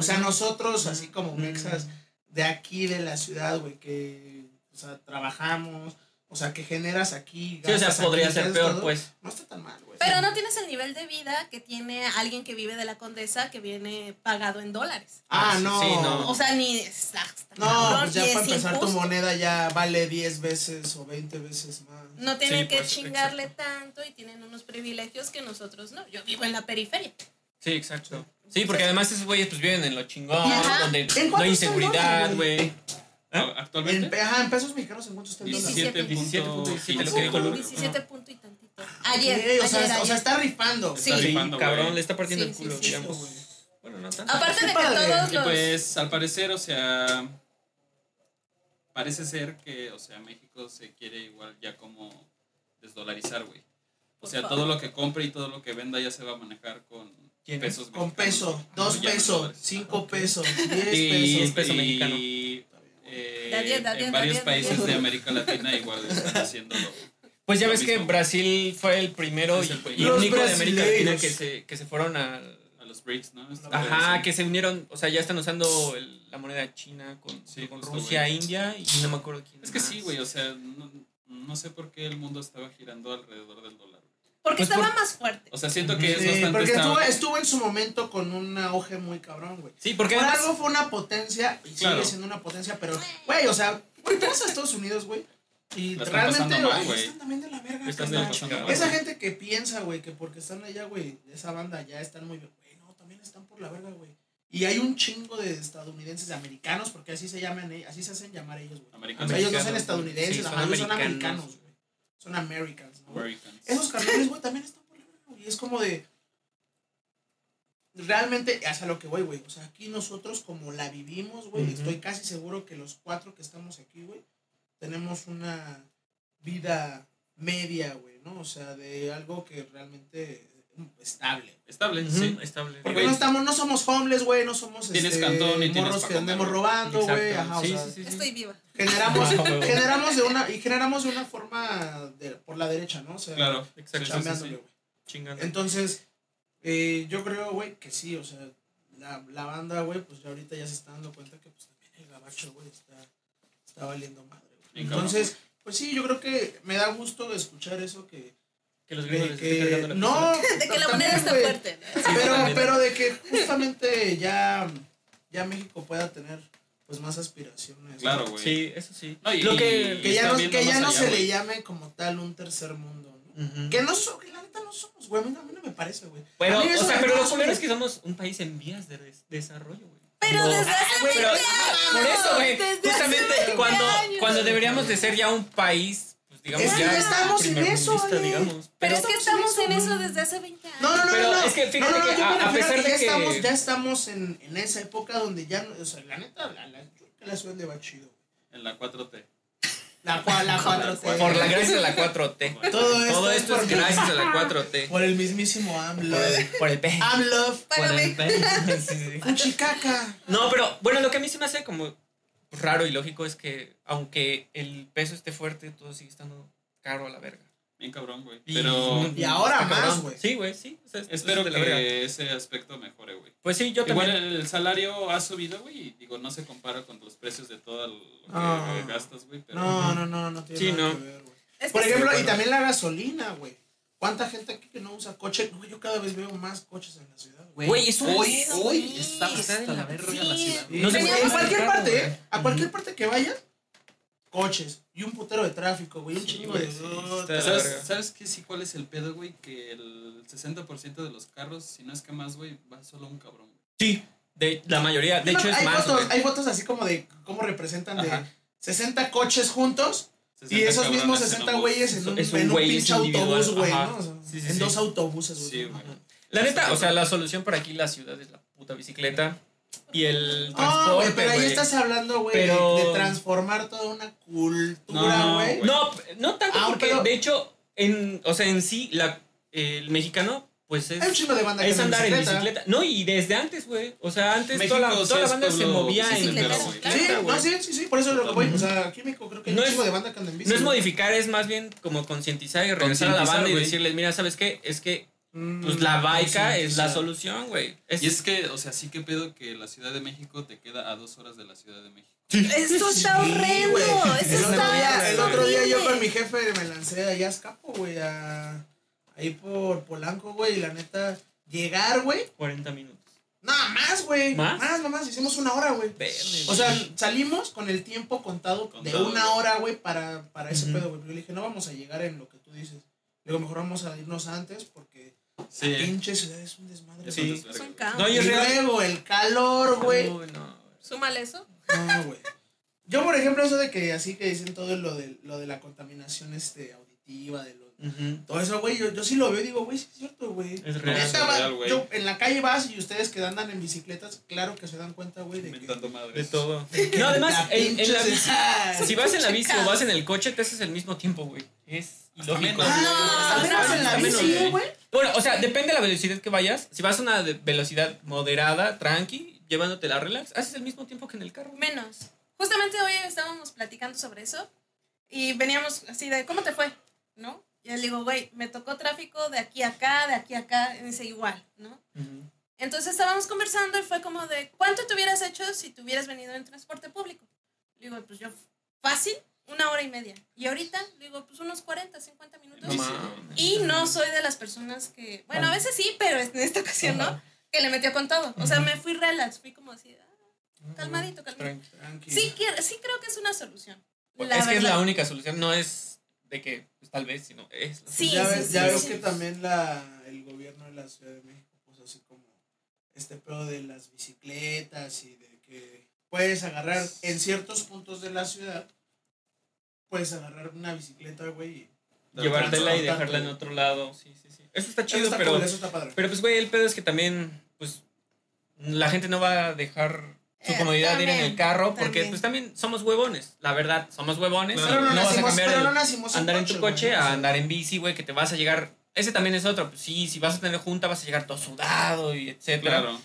O sea, nosotros, así como mexas de aquí, de la ciudad, güey, que, o sea, trabajamos, o sea, que generas aquí. Sí, o sea, podría aquí, ser peor, todo, pues. No está tan mal, güey. Pero no tienes el nivel de vida que tiene alguien que vive de la condesa que viene pagado en dólares. Ah, Sí, no. sí, no. O sea, ni está, está No, pues ya para empezar tu moneda ya vale 10 veces o 20 veces más. No tienen Sí, que pues, chingarle tanto y tienen unos privilegios que nosotros no. Yo vivo en la periferia. Sí, exacto. Sí, porque además esos güeyes pues viven en lo chingón, Ajá. donde ¿En no cuánto hay está el inseguridad, dólar, güey? En, Actualmente, ajá, en pesos mexicanos, ¿en cuánto está el dólar? 17. 17.17, lo que dijo Lu. 17 punto y tantito. Ayer, o, sea, ayer. o sea, está rifando. Sí. Está Sí, cabrón, le está partiendo Sí, el culo, sí, sí. digamos. Bueno, no tanto. Aparte de que padre. todos Y los... pues al parecer, o sea, parece ser que, o sea, México se quiere igual ya como desdolarizar, güey. O sea, todo lo que compre y todo lo que venda ya se va a manejar con. Pesos Con peso, dos Ya no pesos, cinco pesos, diez Y- pesos. peso mexicano. Y, eh, Da diez, da diez, en varios países de América Latina *laughs* igual están haciéndolo. Pues ya ves que mismo. Brasil fue el primero y, el y Los único de América Latina que se, que se fueron al... A los BRICS, ¿no? Ajá, parece. que se unieron, o sea, ya están usando el- la moneda china con, Sí, con Rusia, güey. India y no me acuerdo quién Es que más. sí, güey, o sea, no, no sé por qué el mundo estaba girando alrededor del dólar. Porque Pues estaba por- más fuerte. O sea, siento que es Sí, bastante porque estuvo, estuvo en su momento con un auge muy cabrón, güey. Sí, porque Por además... algo fue una potencia y Claro. sigue siendo una potencia, pero, güey, o sea, güey, a Estados Unidos, güey, y La realmente mal, están también de la verga. Están la mal. Esa gente que piensa, güey, que porque están allá, güey, esa banda ya están muy bien, güey, no, también están por la verga, güey. Y hay un chingo de estadounidenses, de americanos, porque así se llaman, eh, así se hacen llamar ellos, güey. O Americanos. sea, ellos no son Americanos, estadounidenses, sí, son ellos son americanos. Son Americans, ¿no? Americans. Esos carnales, güey, también están por la güey. Es como de. Realmente, hasta lo que voy, güey. O sea, aquí nosotros, como la vivimos, güey, estoy casi seguro que los cuatro que estamos aquí, güey, tenemos una vida media, güey, ¿no? O sea, de algo que realmente es estable. Estable, sí. estable. Porque no estamos, no somos homeless, güey, no somos Tienes este, cantón y tienes morros que andemos robando, güey. Sí, sea, sí, sí. Estoy viva. generamos, *laughs* Ah, generamos de una, y generamos de una forma de, por la derecha, ¿no? O sea, Claro. Chingando. Entonces, eh, yo creo, güey, que sí, o sea, la, la banda, güey, pues ya ahorita ya se está dando cuenta que pues también el gabacho, güey, está, está valiendo madre, Entonces, pues sí, yo creo que me da gusto escuchar eso que... que los de gringos les esté que cargando la no, pistola. *laughs* De que la moneda está fuerte. Pero, pero de que justamente ya, ya México pueda tener pues más aspiraciones. Claro, güey. Sí, eso sí. No, y- Lo que... Que ya no, que ya no allá, se le llame como tal un tercer mundo. Que no so- que la neta no somos, güey, a mí no, a mí no me parece, güey. Eso o sea, pero lo güey. es que somos un país en vías de des- desarrollo, güey. Pero No. desde hace Pero, 20 ajá, por eso, güey. Justamente 20 cuando, cuando deberíamos de ser ya un país, pues digamos, Es que ya ya estamos en eso, digamos. Pero es que estamos en en eso, desde hace 20 años. No, no, no, Pero no, no. es que fíjate No, no, no, que a- pesar que de ya que- estamos, ya estamos en, en esa época donde ya, no- o sea, la neta, la, la, yo creo que la ciudad de va chido. En la 4T. La, cua- la *laughs* 4T. Por la gracia de la 4T. Todo esto, Todo es esto es gracias a la 4T. Por el mismísimo AMLO. Por el, P. AMLO. Para Por mí. el P. *laughs* Sí, sí, sí. Fuchicaca. No, pero bueno, lo que a mí se me hace como raro y lógico es que aunque el peso esté fuerte, todo sigue estando caro a la verga. Bien cabrón, güey. Y- Pero Y ahora más, güey. Sí, güey, sí. o sea, es- espero es que ese aspecto mejore, güey. Pues sí, yo Igual también. el salario ha subido, güey, y digo, no se compara con los precios de todo lo que Ah. gastas, güey, pero... No, no, no, no tiene Sí, nada no. que ver, güey. Es Por ejemplo, sí, y también la gasolina, güey. ¿Cuánta gente aquí que no usa coche? Güey, yo cada vez veo más coches en la ciudad, güey. Güey, es un hoy, pedo, hoy güey. está hasta la verga sí. la ciudad. Sí, No en puede cualquier parte. ¿eh? A cualquier parte que vayas, coches. Y un putero de tráfico, güey. Un Sí, chingo güey, de. sí, ¿Sabes. ¿Sabes qué? Sí, cuál es el pedo, güey? Que el 60% de los carros, si no es que más, güey, va solo un cabrón, güey. Sí, de la mayoría. De No, hecho, es hay más. fotos, güey. hay fotos así como de cómo representan de Ajá. 60 coches juntos y 60 esos mismos cabrones en 60 un bus. güeyes en un, un en pinche autobús, güey. ¿no? O sea, Sí, sí, en sí. dos autobuses, güey. Sí, güey. La neta, o sea, la solución para aquí, la ciudad, es la puta bicicleta y el Ah, transporte. güey, pero ahí güey. estás hablando, güey, de- Pero- de, transformar toda una cultura, No, güey. güey. No, no tanto Ah, porque, pero- de hecho, en, o sea, en sí, la, el mexicano pues es, chingo de banda es anda andar en bicicleta. bicicleta. No, y desde antes, güey. O sea, antes México toda la, sí toda la es banda se movía en bicicleta, Sí, güey. no, sí, sí, sí, por eso es lo que voy. O sea, aquí en México creo que No un es- de banda que anda en bici. No es modificar, es más bien como concientizar y regresar a la banda y güey. decirles, mira, ¿sabes qué? Es que pues la baica es la solución, güey. Y es que, o sea, sí que pedo que la Ciudad de México te queda a dos horas de la Ciudad de México. Esto está Sí, horrendo. Esto El otro está día- El otro día yo con mi jefe me lancé allá a escapo, güey, a... Ahí por Polanco, güey, y la neta, llegar, güey, 40 minutos. nada más, güey. ¿Más? Más, nomás, hicimos una hora, güey. O sea, salimos con el tiempo contado, de una hora, güey, para, para ese pedo, güey. Yo le dije, no vamos a llegar en lo que tú dices. Le digo, mejor vamos a irnos antes porque la Sí. pinche ciudad es un desmadre. Eso Sí. es un caos. No, y luego el calor, güey. No. Súmale eso. No, güey. Yo, por ejemplo, eso de que así que dicen todo lo de, lo de la contaminación este, auditiva, de lo, todo eso, güey, yo, yo sí lo veo y digo, güey, sí es cierto, güey. Es real. Es güey. yo, en la calle vas y ustedes que andan en bicicletas, claro que se dan cuenta, güey, de que... Inventando madres. De todo. No, además, la en, en la bici, si vas en la bici o vas en el coche, te haces el mismo tiempo, güey. Es ilógico. Ah, No, apenas no, en Bueno, o sea, depende de la velocidad que vayas. Si vas a una velocidad moderada, tranqui, llevándote la relax, haces el mismo tiempo que en el carro. Menos. Justamente hoy estábamos platicando sobre eso y veníamos así de, ¿cómo te fue? ¿No? Y él digo, güey, me tocó tráfico de aquí a acá, de aquí a acá, y dice igual, ¿no? Entonces estábamos conversando y fue como de, ¿cuánto te hubieras hecho si te hubieras venido en transporte público? Le digo, pues yo, fácil, una hora y media. Y ahorita, le digo, pues unos 40, 50 minutos. No. Y no soy de las personas que, bueno, a veces sí, pero en esta ocasión no, que le metió con todo. O sea, me fui relax, fui como así, ah, calmadito, calmadito. Tranqui. Tranqui. Sí, quiero- sí creo que es una solución. Pues La es que es la única solución, no es de que pues, tal vez, sino es. la Sí, ya sí, ves, sí, ya sí, ves sí. que también la, el gobierno de la Ciudad de México puso así como este pedo de las bicicletas y de que puedes agarrar en ciertos puntos de la ciudad, puedes agarrar una bicicleta, güey. y- Llevártela y dejarla en otro lado. Sí, sí, sí. Eso está Eso chido, está pero. cool, eso está padre. Pero pues, güey, el pedo es que también, pues, la gente no va a dejar su Eh, comodidad de ir en el también, carro porque, también. pues, también somos huevones. La verdad, somos huevones. Y pero no, no vas a nacimos, cambiar pero el no nacimos andar en tu coche o sea, a andar en bici, güey, que te vas a llegar. Ese también es otro. Pues sí, si vas a tener junta, vas a llegar todo sudado y etcétera. Claro.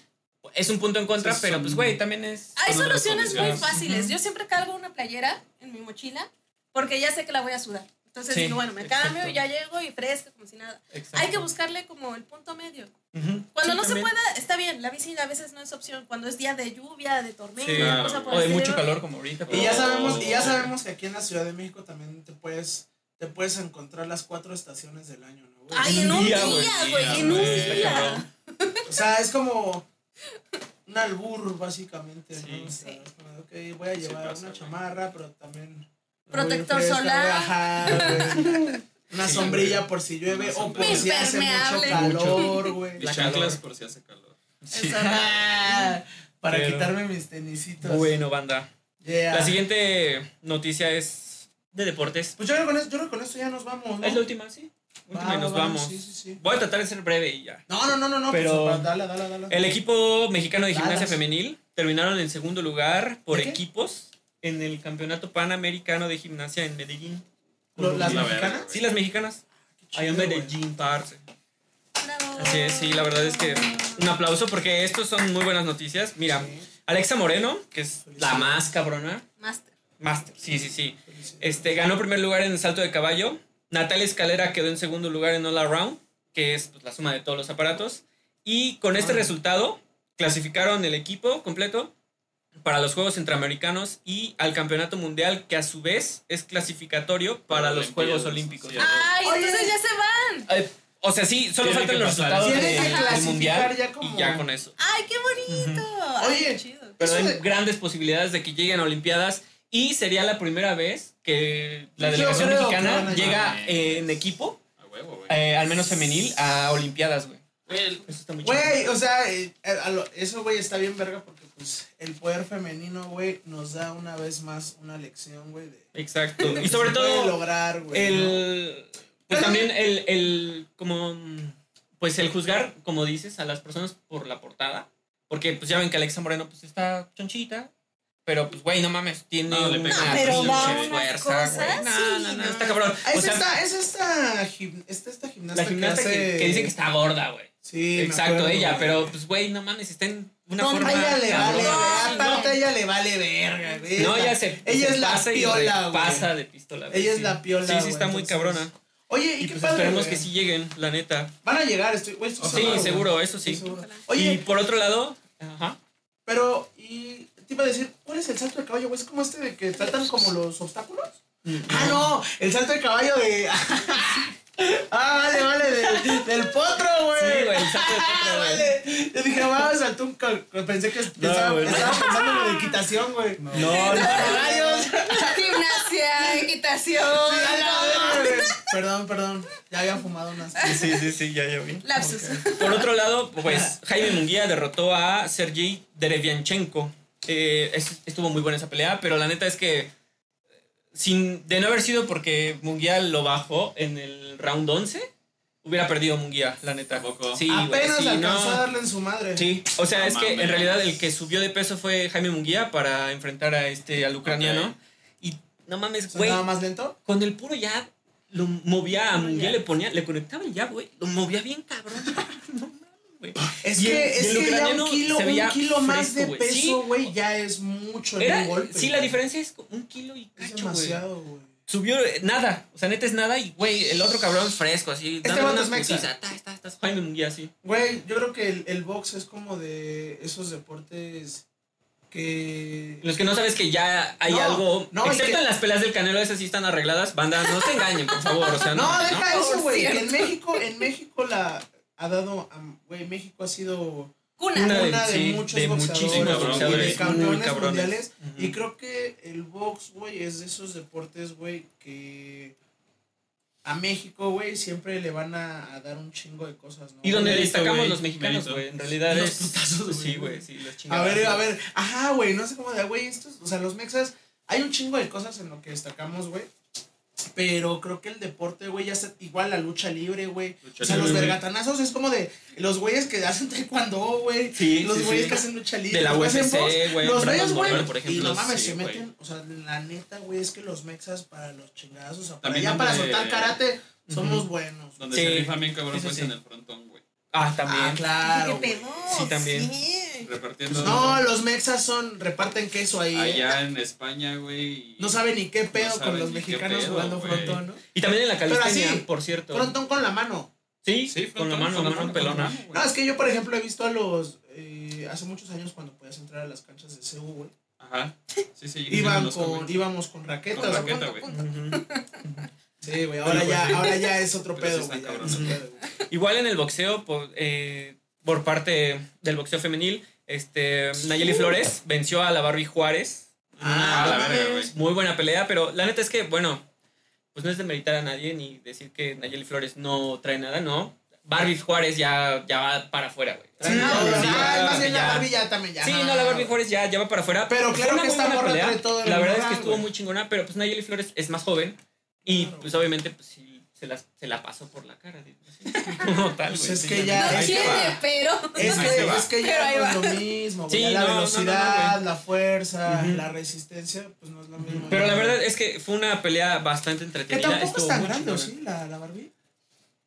Es un punto en contra, Sí, pero son- pues, güey, también es. Hay Son otras soluciones muy fáciles. Yo siempre cargo una playera en mi mochila porque ya sé que la voy a sudar. Entonces Sí, digo, bueno, me exacto. cambio, ya llego y fresca, como si nada. Exacto. Hay que buscarle como el punto medio. Cuando Sí, no también. se pueda, está bien. La bici a veces no es opción. Cuando es día de lluvia, de tormenta, Sí, claro. cosa por O de mucho calor como ahorita. Y ya sabemos, y ya sabemos que aquí en la Ciudad de México también te puedes, te puedes encontrar las cuatro estaciones del año, ¿no? güey? Ay, en un día, güey, en un día. O sea, es como un albur, básicamente, Sí. ¿no? O sea, Sí. es como, ok, voy a Sí llevar pasa, una chamarra, pero también... Protector fresca, solar. ajá. *laughs* Una Sí, sombrilla güey. por si llueve o por si hace mucho Impermeable. calor, güey. Y La chanclas calor. por si hace calor. Sí. Eso. *laughs* Para Pero- quitarme mis tenisitos. Bueno, banda. Yeah. La siguiente noticia es de deportes. Pues yo creo, que con esto, yo creo que con esto ya nos vamos, ¿no? Es la última, sí. Última Va, y nos va, va, vamos. Sí, sí, sí. Voy a tratar de ser breve y ya. No, no, no, no, no. Pero- Pues, dale, dale, dale. El equipo mexicano de gimnasia Dallas. femenil terminaron en segundo lugar por ¿De qué? equipos en el Campeonato Panamericano de Gimnasia en Medellín. ¿Las La mexicanas? verga, Sí, las mexicanas. Ahí en chido, güey. Medellín, parce. Bravo. Así es, sí, la verdad es que un aplauso porque estos son muy buenas noticias. Mira, Sí. Alexa Moreno, que es la más cabrona. Master. Master, sí, sí, sí. Este, ganó primer lugar en el salto de caballo. Natalia Escalera quedó en segundo lugar en All Around, que es pues, la suma de todos los aparatos. Y con este Ah. resultado, clasificaron el equipo completo para los Juegos Centroamericanos y al Campeonato Mundial, que a su vez es clasificatorio para los Juegos Olímpicos. sí. Ay, Oye. entonces ya se van. Eh, o sea, sí, solo faltan los resultados del, clasificar Mundial ya como- y ya con eso. Ay, qué bonito. Ay, Oye. qué chido. Pero hay de- grandes posibilidades de que lleguen a Olimpiadas y sería la primera vez que la delegación que mexicana llega eh, en equipo, A huevo, eh, al menos femenil, a Olimpiadas, güey. Güey, Eso está muy chido. Güey, o sea, eh, lo- eso, güey, está bien verga porque, pues, el poder femenino, güey, nos da una vez más una lección, güey, de... Exacto. de Y que sobre todo, lograr, güey, ¿no? el. Pues también el, el. Como. Pues el juzgar, como dices, a las personas por la portada. Porque, pues ya ven que Alexa Moreno, pues está chonchita. Pero, pues, güey, no mames, tiene No, le una pega. No, pero unas fuerza, güey. No, sí, no, no, no. está cabrón. Ah, O es, sea, esta, es esta, gim- esta, esta gimnasta, la gimnasta que, que, hace... que dice que está gorda, güey. Sí, Exacto, acuerdo, ella, güey. pero pues, güey, no mames, está en una No, forma. ella le vale, Aparte, no. a ella le vale verga, güey. No, ella la- se. Ella se es la pasa piola, güey. Pasa de pistola. güey, Ella es la piola, Sí, sí, güey, está muy entonces- cabrona. Oye, y, Y qué pues padre, esperemos güey. que sí lleguen, la neta. Van a llegar, estoy, güey, Sí, seguro, eso sí. Seguro. Y Oye, por otro lado, ajá. pero, y te iba a decir, ¿cuál es el salto de caballo, güey? ¿Es como este de que tratan como los obstáculos? Ah, no, el salto de caballo de. *laughs* *laughs* ah, vale, vale, del, del potro, güey. Sí, güey, el salto de potro, Ah, güey. vale. Yo dije, va, saltó un. Pensé que estaba, güey, no. estaba pensando en lo de equitación, güey. No, no. Rayos. Gimnasia, equitación. Sí, a la güey. Perdón, perdón. Ya había fumado unas. Sí, sí, sí, ya, ya vi. Lapsus. *laughs* Por otro lado, pues Jaime Munguía derrotó a Sergei Derevianchenko. Eh, es- estuvo muy buena esa pelea, pero la neta es que sin de no haber sido porque Munguía lo bajó en el round 11, hubiera perdido Munguía, la neta. Apenas sí, alcanzó no. a darle en su madre. Sí, o sea, No es que en realidad el que subió de peso fue Jaime Munguía para enfrentar a este al ucraniano Ok. y no mames, ¿Se güey, andaba más lento? con el puro jab lo movía a Munguía, le ponía, le conectaba el jab, güey, lo movía bien cabrón. *laughs* no mames, güey. Es Y el- que, y es el que ya un kilo, un kilo más fresco, de güey. peso, Sí. güey, ya es mucho en Era, un golpe. sí, la diferencia es un kilo y es cacho, güey. demasiado, güey. Subió eh, nada, o sea, neta es nada y, güey, el otro cabrón fresco, así. Este unas es mexa. Jaime Munguía, sí. Güey, yo creo que el, el box es como de esos deportes que... Los que no sabes que ya hay No, algo, no, excepto que- en las peleas del Canelo, esas sí están arregladas, banda, no se engañen, por favor, o sea, *laughs* no. No, deja ¿no? eso, güey. En México, en México la ha dado, güey, México ha sido Cuna. Una de- de, sí, muchos de boxeadores boxeadores y de campeones muy cabrones. mundiales. Ujú. Y creo que el box, güey, es de esos deportes, güey, que a México, güey, siempre le van a, a dar un chingo de cosas, ¿no? Y donde Mérito, destacamos güey, los mexicanos, güey, en realidad Los es... putazos, güey. sí, güey, sí, los A chingados. ver, a ver, ajá, güey, no sé cómo de, güey, estos, o sea, los mexas, hay un chingo de cosas en lo que destacamos, güey. Pero creo que el deporte, güey, ya está igual la lucha libre, güey. Lucha O sea, los libre, güey. vergatanazos es como de los güeyes que hacen taekwondo, güey. Sí, los sí, güeyes sí. que hacen lucha libre. De la los UFC, güey, Los güeyes, güey. Y no mames, sí, se güey. meten, o sea, la neta, güey, es que los mexas para los chingados, o sea, para También ya para soltar karate, somos Ujú. buenos. Donde Sí. se rifan bien cabrón pues sí. en el frontón, güey. Ah, también. Ah, claro. Sí, también. Sí. Repartiendo No, los mexas son, reparten queso ahí. ¿eh? allá en España, güey. No saben ni qué pedo No con los mexicanos pedo, jugando frontón, ¿no? Y también en la calistenia, así, por cierto. Frontón con la mano. Sí, Sí, con la frontón, mano, con la mano mano, con la pelona. mano, güey. No, es que yo, por ejemplo, he visto a los. eh, hace muchos años cuando podías entrar a las canchas de CU, güey. Ajá. Sí, sí, Iban con, íbamos con raquetas. Con raqueta, güey. Sí, güey. Ahora ya, ahora ya es otro Pero pedo, güey. Igual en el boxeo, por, eh, por parte del boxeo femenil, este, Nayeli Flores venció a la Barbie Juárez. Ah, a la no verga, güey. Muy buena pelea, pero la neta es que, bueno, pues no es demeritar a nadie ni decir que Nayeli Flores no trae nada, no. Barbie Juárez ya, ya va para afuera, güey. Sí, no, Sí, ah, ya, más bien la. Barbie ya también ya. Sí, no, la Barbie Juárez ya, ya va para afuera. Pero Fue claro una que muy esta buena morra pelea. todo el La verdad es que estuvo muy chingona, pero pues Nayeli Flores es más joven y Claro. pues obviamente pues sí se, las, se la pasó por la cara. digo, así, *laughs* Como tal, Pues es sí, que no, ya- no, No quiere, pero. Es que, es que Pero ya ahí no es va. lo mismo. Sí, Ya la no, no, no, velocidad, la fuerza, Ujú. la resistencia, pues no es lo mismo. Pero Ya. la verdad es que fue una pelea bastante Que entretenida. tampoco estuvo es tan grande, ¿o chingona. sí? La, la Barbie.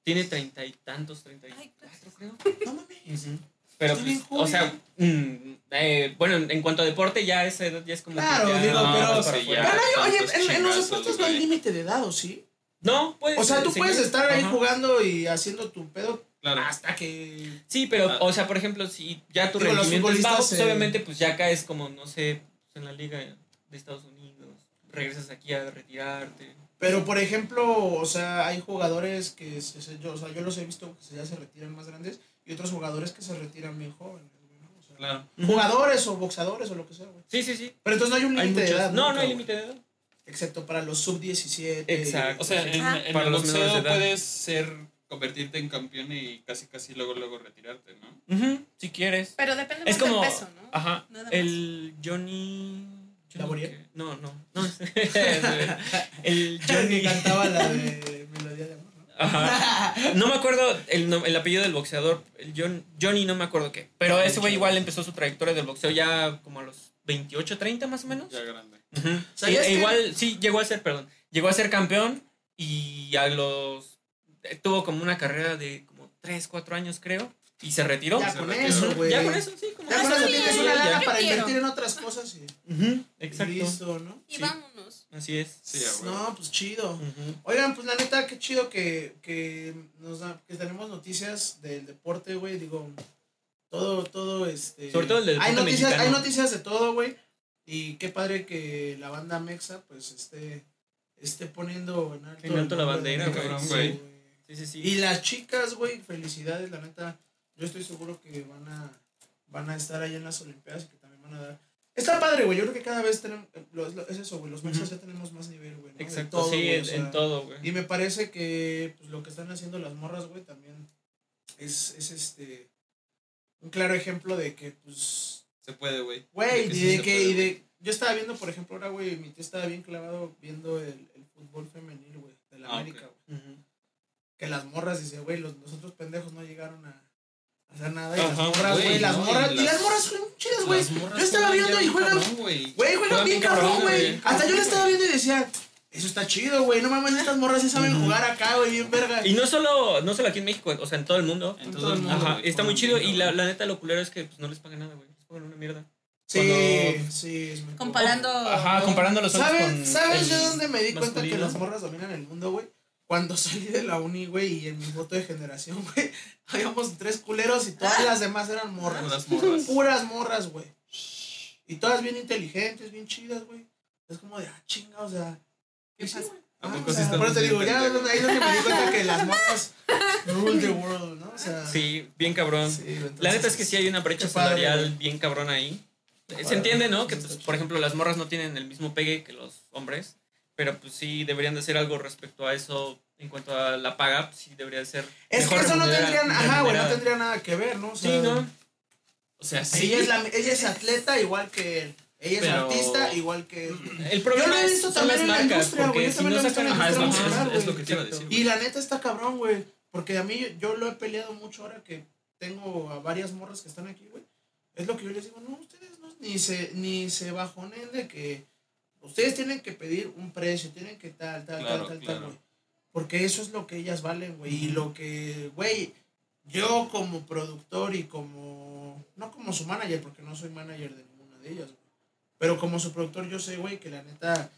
Tiene treinta y tantos, treinta y Ay, cuatro, creo. No mames. Ujú. Pero, Está bien pues, o sea, mm, eh, bueno, en, cuanto a deporte, ya esa edad ya es como. que Claro, ya- digo, no, pero- sí, ya. Pero no, oye, en, en los deportes no hay límite de edad, ¿o sí? No, puedes. O sea, tú puedes estar ahí Ajá. jugando y haciendo tu pedo Claro. hasta que... Sí, pero, Ah. o sea, por ejemplo, si ya tu Digo, los rendimiento es bajo, futbolistas, pues eh, obviamente, pues ya caes como, no sé, pues, en la liga de Estados Unidos, regresas aquí a retirarte. Pero, por ejemplo, o sea, hay jugadores que, se, yo, o sea, yo los he visto que se- ya se retiran más grandes y otros jugadores que se retiran bien jóvenes. O sea, Claro. Jugadores o boxadores o lo que sea, güey. Sí, sí, sí. Pero entonces no hay un límite de edad. No, no hay límite de edad. Excepto para los sub-17. Exacto. O sea, en, Ah. en Para el los boxeo puedes ser, convertirte en campeón y casi, casi luego, luego retirarte, ¿no? Ujú, si quieres. Pero depende Es más como. del peso, ¿no? Ajá. El Johnny. Johnny. No, no. no *laughs* el Johnny cantaba la de Melodía de Amor, ¿no? Ajá. No me acuerdo el, el apellido del boxeador. El John, Johnny, no me acuerdo qué. Pero ese güey igual empezó su trayectoria del boxeo ya como a los 28, 30 más o menos. Ya grande. Ujú. ¿Sabías E- que- igual, sí, llegó a ser, perdón, llegó a ser campeón y a los... eh, Tuvo como una carrera de como 3, 4 años, creo. y se retiró. Ya se con retiró. eso, güey. Ya con eso, sí. Como Ya con Está eso bien, tienes una ya. lana yo para quiero. invertir en otras cosas y, Exacto. listo, ¿no? Y Sí. vámonos. Así es. Sí, huevo. No, pues chido. Oigan, pues la neta, qué chido que, que nos da, que tenemos noticias del deporte, güey. Digo, todo, todo, este. Sobre todo el del hay noticias, mexicano. hay noticias de todo, güey. Y qué padre que la banda Mexa, pues, esté, esté poniendo en alto, En alto la bandera, güey. Sí, sí, sí. Y las chicas, güey, felicidades, la neta. Yo estoy seguro que van a, van a estar ahí en las Olimpiadas y que también van a dar. Está padre, güey. Yo creo que cada vez tenemos. es eso, güey. Los mexas ya tenemos más nivel, güey. Exacto, todo, sí, o en, sea, en todo, güey. y me parece que pues, lo que están haciendo las morras, güey, también es, es este un claro ejemplo de que, pues, Se puede, güey. güey, De y sí de que, puede, y de, yo estaba viendo, por ejemplo, ahora, güey, mi tío estaba bien clavado viendo el, el fútbol femenil, güey, de la Ah, América, güey. Que las morras, dice, güey, los, los otros pendejos no llegaron a, hacer nada. Y Ajá, las morras, güey, las no, morras, y las, las- morras juegan chidas, güey. Yo estaba viendo y juegan, güey. juegan Juegan bien cabrón, güey. Hasta yo le estaba viendo y decía, eso está chido, güey, no mames, estas morras sí saben jugar acá, güey, bien verga. Y no solo, no solo aquí en México, o sea, en todo el mundo. En todo todo el mundo. Ajá, güey, está muy chido. Y la, la neta, lo culero es que pues, no les pagan nada, güey. Les pagan una mierda. Sí, Cuando- sí, es muy Comparando. Ajá, comparando los otros ¿Sabes, con. ¿sabes el yo dónde me di cuenta que las morras dominan el mundo, güey? Cuando salí de la uni, güey, y en mi foto de generación, güey, *laughs* habíamos tres culeros y todas las demás eran morras. Puras morras. Puras morras, güey. Y todas bien inteligentes, bien chidas, güey. Es como de, ah, chinga, o sea. ¿Qué sí, pasa? güey. ¿A Ah, o sea, te digo, bien ya ahí donde me di cuenta que las morras *laughs* rule the world, ¿no? O sea. Sí, bien cabrón. sí, entonces, La neta es que sí hay una brecha padre, salarial bien cabrón ahí. padre. Se entiende, ¿no? Que, pues, por ejemplo, las morras no tienen el mismo pegue que los hombres. Pero pues sí deberían de hacer algo respecto a eso. En cuanto a la paga, pues, sí debería de ser. Es que eso no tendría, ajá, güey, no remunerada. tendría nada que ver, ¿no? O Sí, ¿no? O sea, sí. Ella es, la, ella es atleta igual que él. Ella es artista igual que él. El problema Yo lo he es- visto también en la industria, güey, porque yo si también no es es- lo que te iba a decir. Y la neta está cabrón, güey. Porque a mí yo, yo lo he peleado mucho ahora que tengo a varias morras que están aquí, güey. Es lo que yo les digo, no, ustedes no, ni se, ni se bajonen de que ustedes tienen que pedir un precio, tienen que tal, tal, Claro, tal, tal, claro. tal, güey. Porque eso es lo que ellas valen, güey. Y lo que, güey, yo como productor y como, no como su manager, porque no soy manager de ninguna de ellas, güey. Pero como su productor yo sé, güey, que la neta,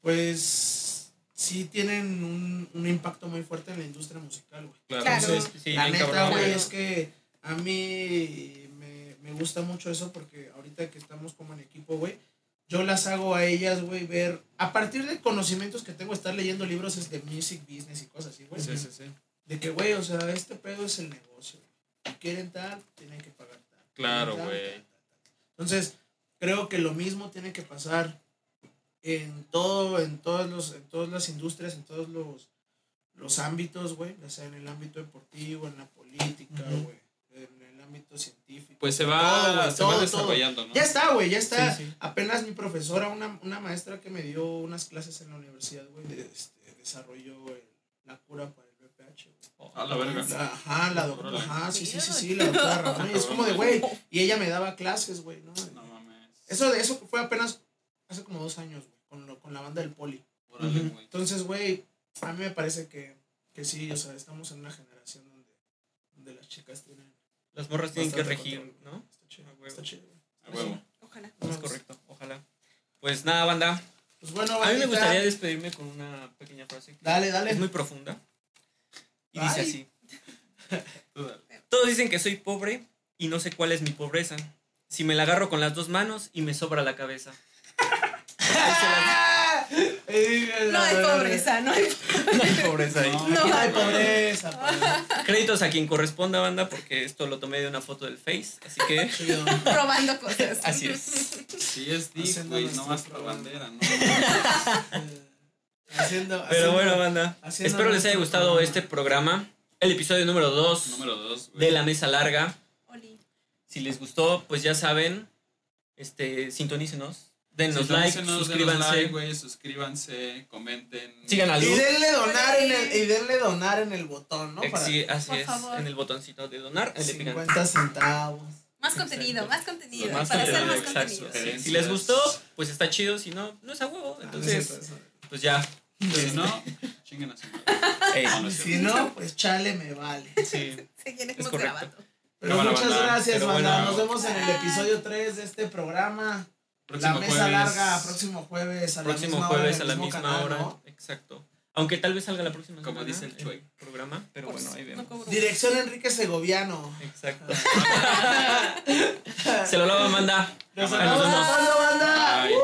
pues sí tienen un, un impacto muy fuerte en la industria musical, güey. Claro. Entonces, Sí, la neta, güey, es que a mí me, me gusta mucho eso porque ahorita que estamos como en equipo, güey, yo las hago a ellas, güey, ver, a partir de conocimientos que tengo, estar leyendo libros es de music business y cosas así, güey. Sí, sí, sí. De que, güey, o sea, este pedo es el negocio. Si quieren tal, tienen que pagar tal. Claro, güey. Entonces, creo que lo mismo tiene que pasar en todo, en todos los, en todas las industrias, en todos los, los ámbitos, güey, ya sea en el ámbito deportivo, en la política, güey, en el ámbito científico. Pues se Todo, va, se todo, va todo. desarrollando, ¿no? Ya está, güey, ya está. Sí, sí. Apenas mi profesora, una, una maestra que me dio unas clases en la universidad, güey, de- este, desarrolló el- la cura para el VPH, güey. A la verga. Ajá, la doctora, ajá, sí, sí, sí, sí, la doctora Ramón. Y es como de, güey, y ella me daba clases, güey, ¿no? Eso, de eso fue apenas hace como dos años, güey, con, lo- con la banda del poli. Güey. Entonces, güey, a mí me parece que, que sí, o sea, estamos en una generación donde, donde las chicas tienen. Las morras tienen que regir, control, ¿no? Está chido, A huevo. está chido, güey. A huevo. Ojalá. Es correcto, ojalá. Pues nada, banda. Pues bueno, A mí me bandita, gustaría despedirme con una pequeña frase. que Dale, dale. Es muy profunda. Y dice así. *laughs* Todos dicen que soy pobre y no sé cuál es mi pobreza. Si me la agarro con las dos manos y me sobra la cabeza. *laughs* No hay pobreza, no hay No hay pobreza ahí. *laughs* No, hay pobreza, padre. Créditos a quien corresponda, banda, porque esto lo tomé de una foto del Face. Así que *laughs* Chido. robando cosas. así es. Sí es Haciendo güey, no más la programa. bandera, ¿no? Haciendo, Pero haciendo- bueno, banda. Espero les haya gustado programa. este programa. El episodio número 2 Número dos, de la mesa larga. Si les gustó, pues ya saben, este, sintonícenos, denos Sí, like, denos suscríbanse, like, suscríbanse, comenten. sigan a Y Luz. denle donar en el, y denle donar en el botón, ¿no? Eh, Para sí, así Por es, favor. en el botoncito de donar. ahí le pican. 50 centavos. Más contenido, más contenido. Más para hacer contenido, más exacto. contenido. Si les gustó, pues está chido, si no, no es a huevo. Ah, Entonces, no pues ya. Si no, chinguen a su *laughs* madre. Ey, No, no es Si no, pues chale me vale. sí. *laughs* Seguiremos grabando. Pero Cámara, muchas banda. gracias, banda. bueno. Nos vemos en el episodio 3 de este programa. Próximo la mesa jueves. larga, próximo jueves a la Próximo misma jueves hora, a la misma canal, hora. ¿no? Exacto. Aunque tal vez salga la próxima Como semana dice el Chuy. programa, pero Por bueno, ahí vemos. Dirección Enrique Segoviano. Exacto. *laughs* Se lo lavo, manda. Nos. Nos vemos, vemos. banda. Bye.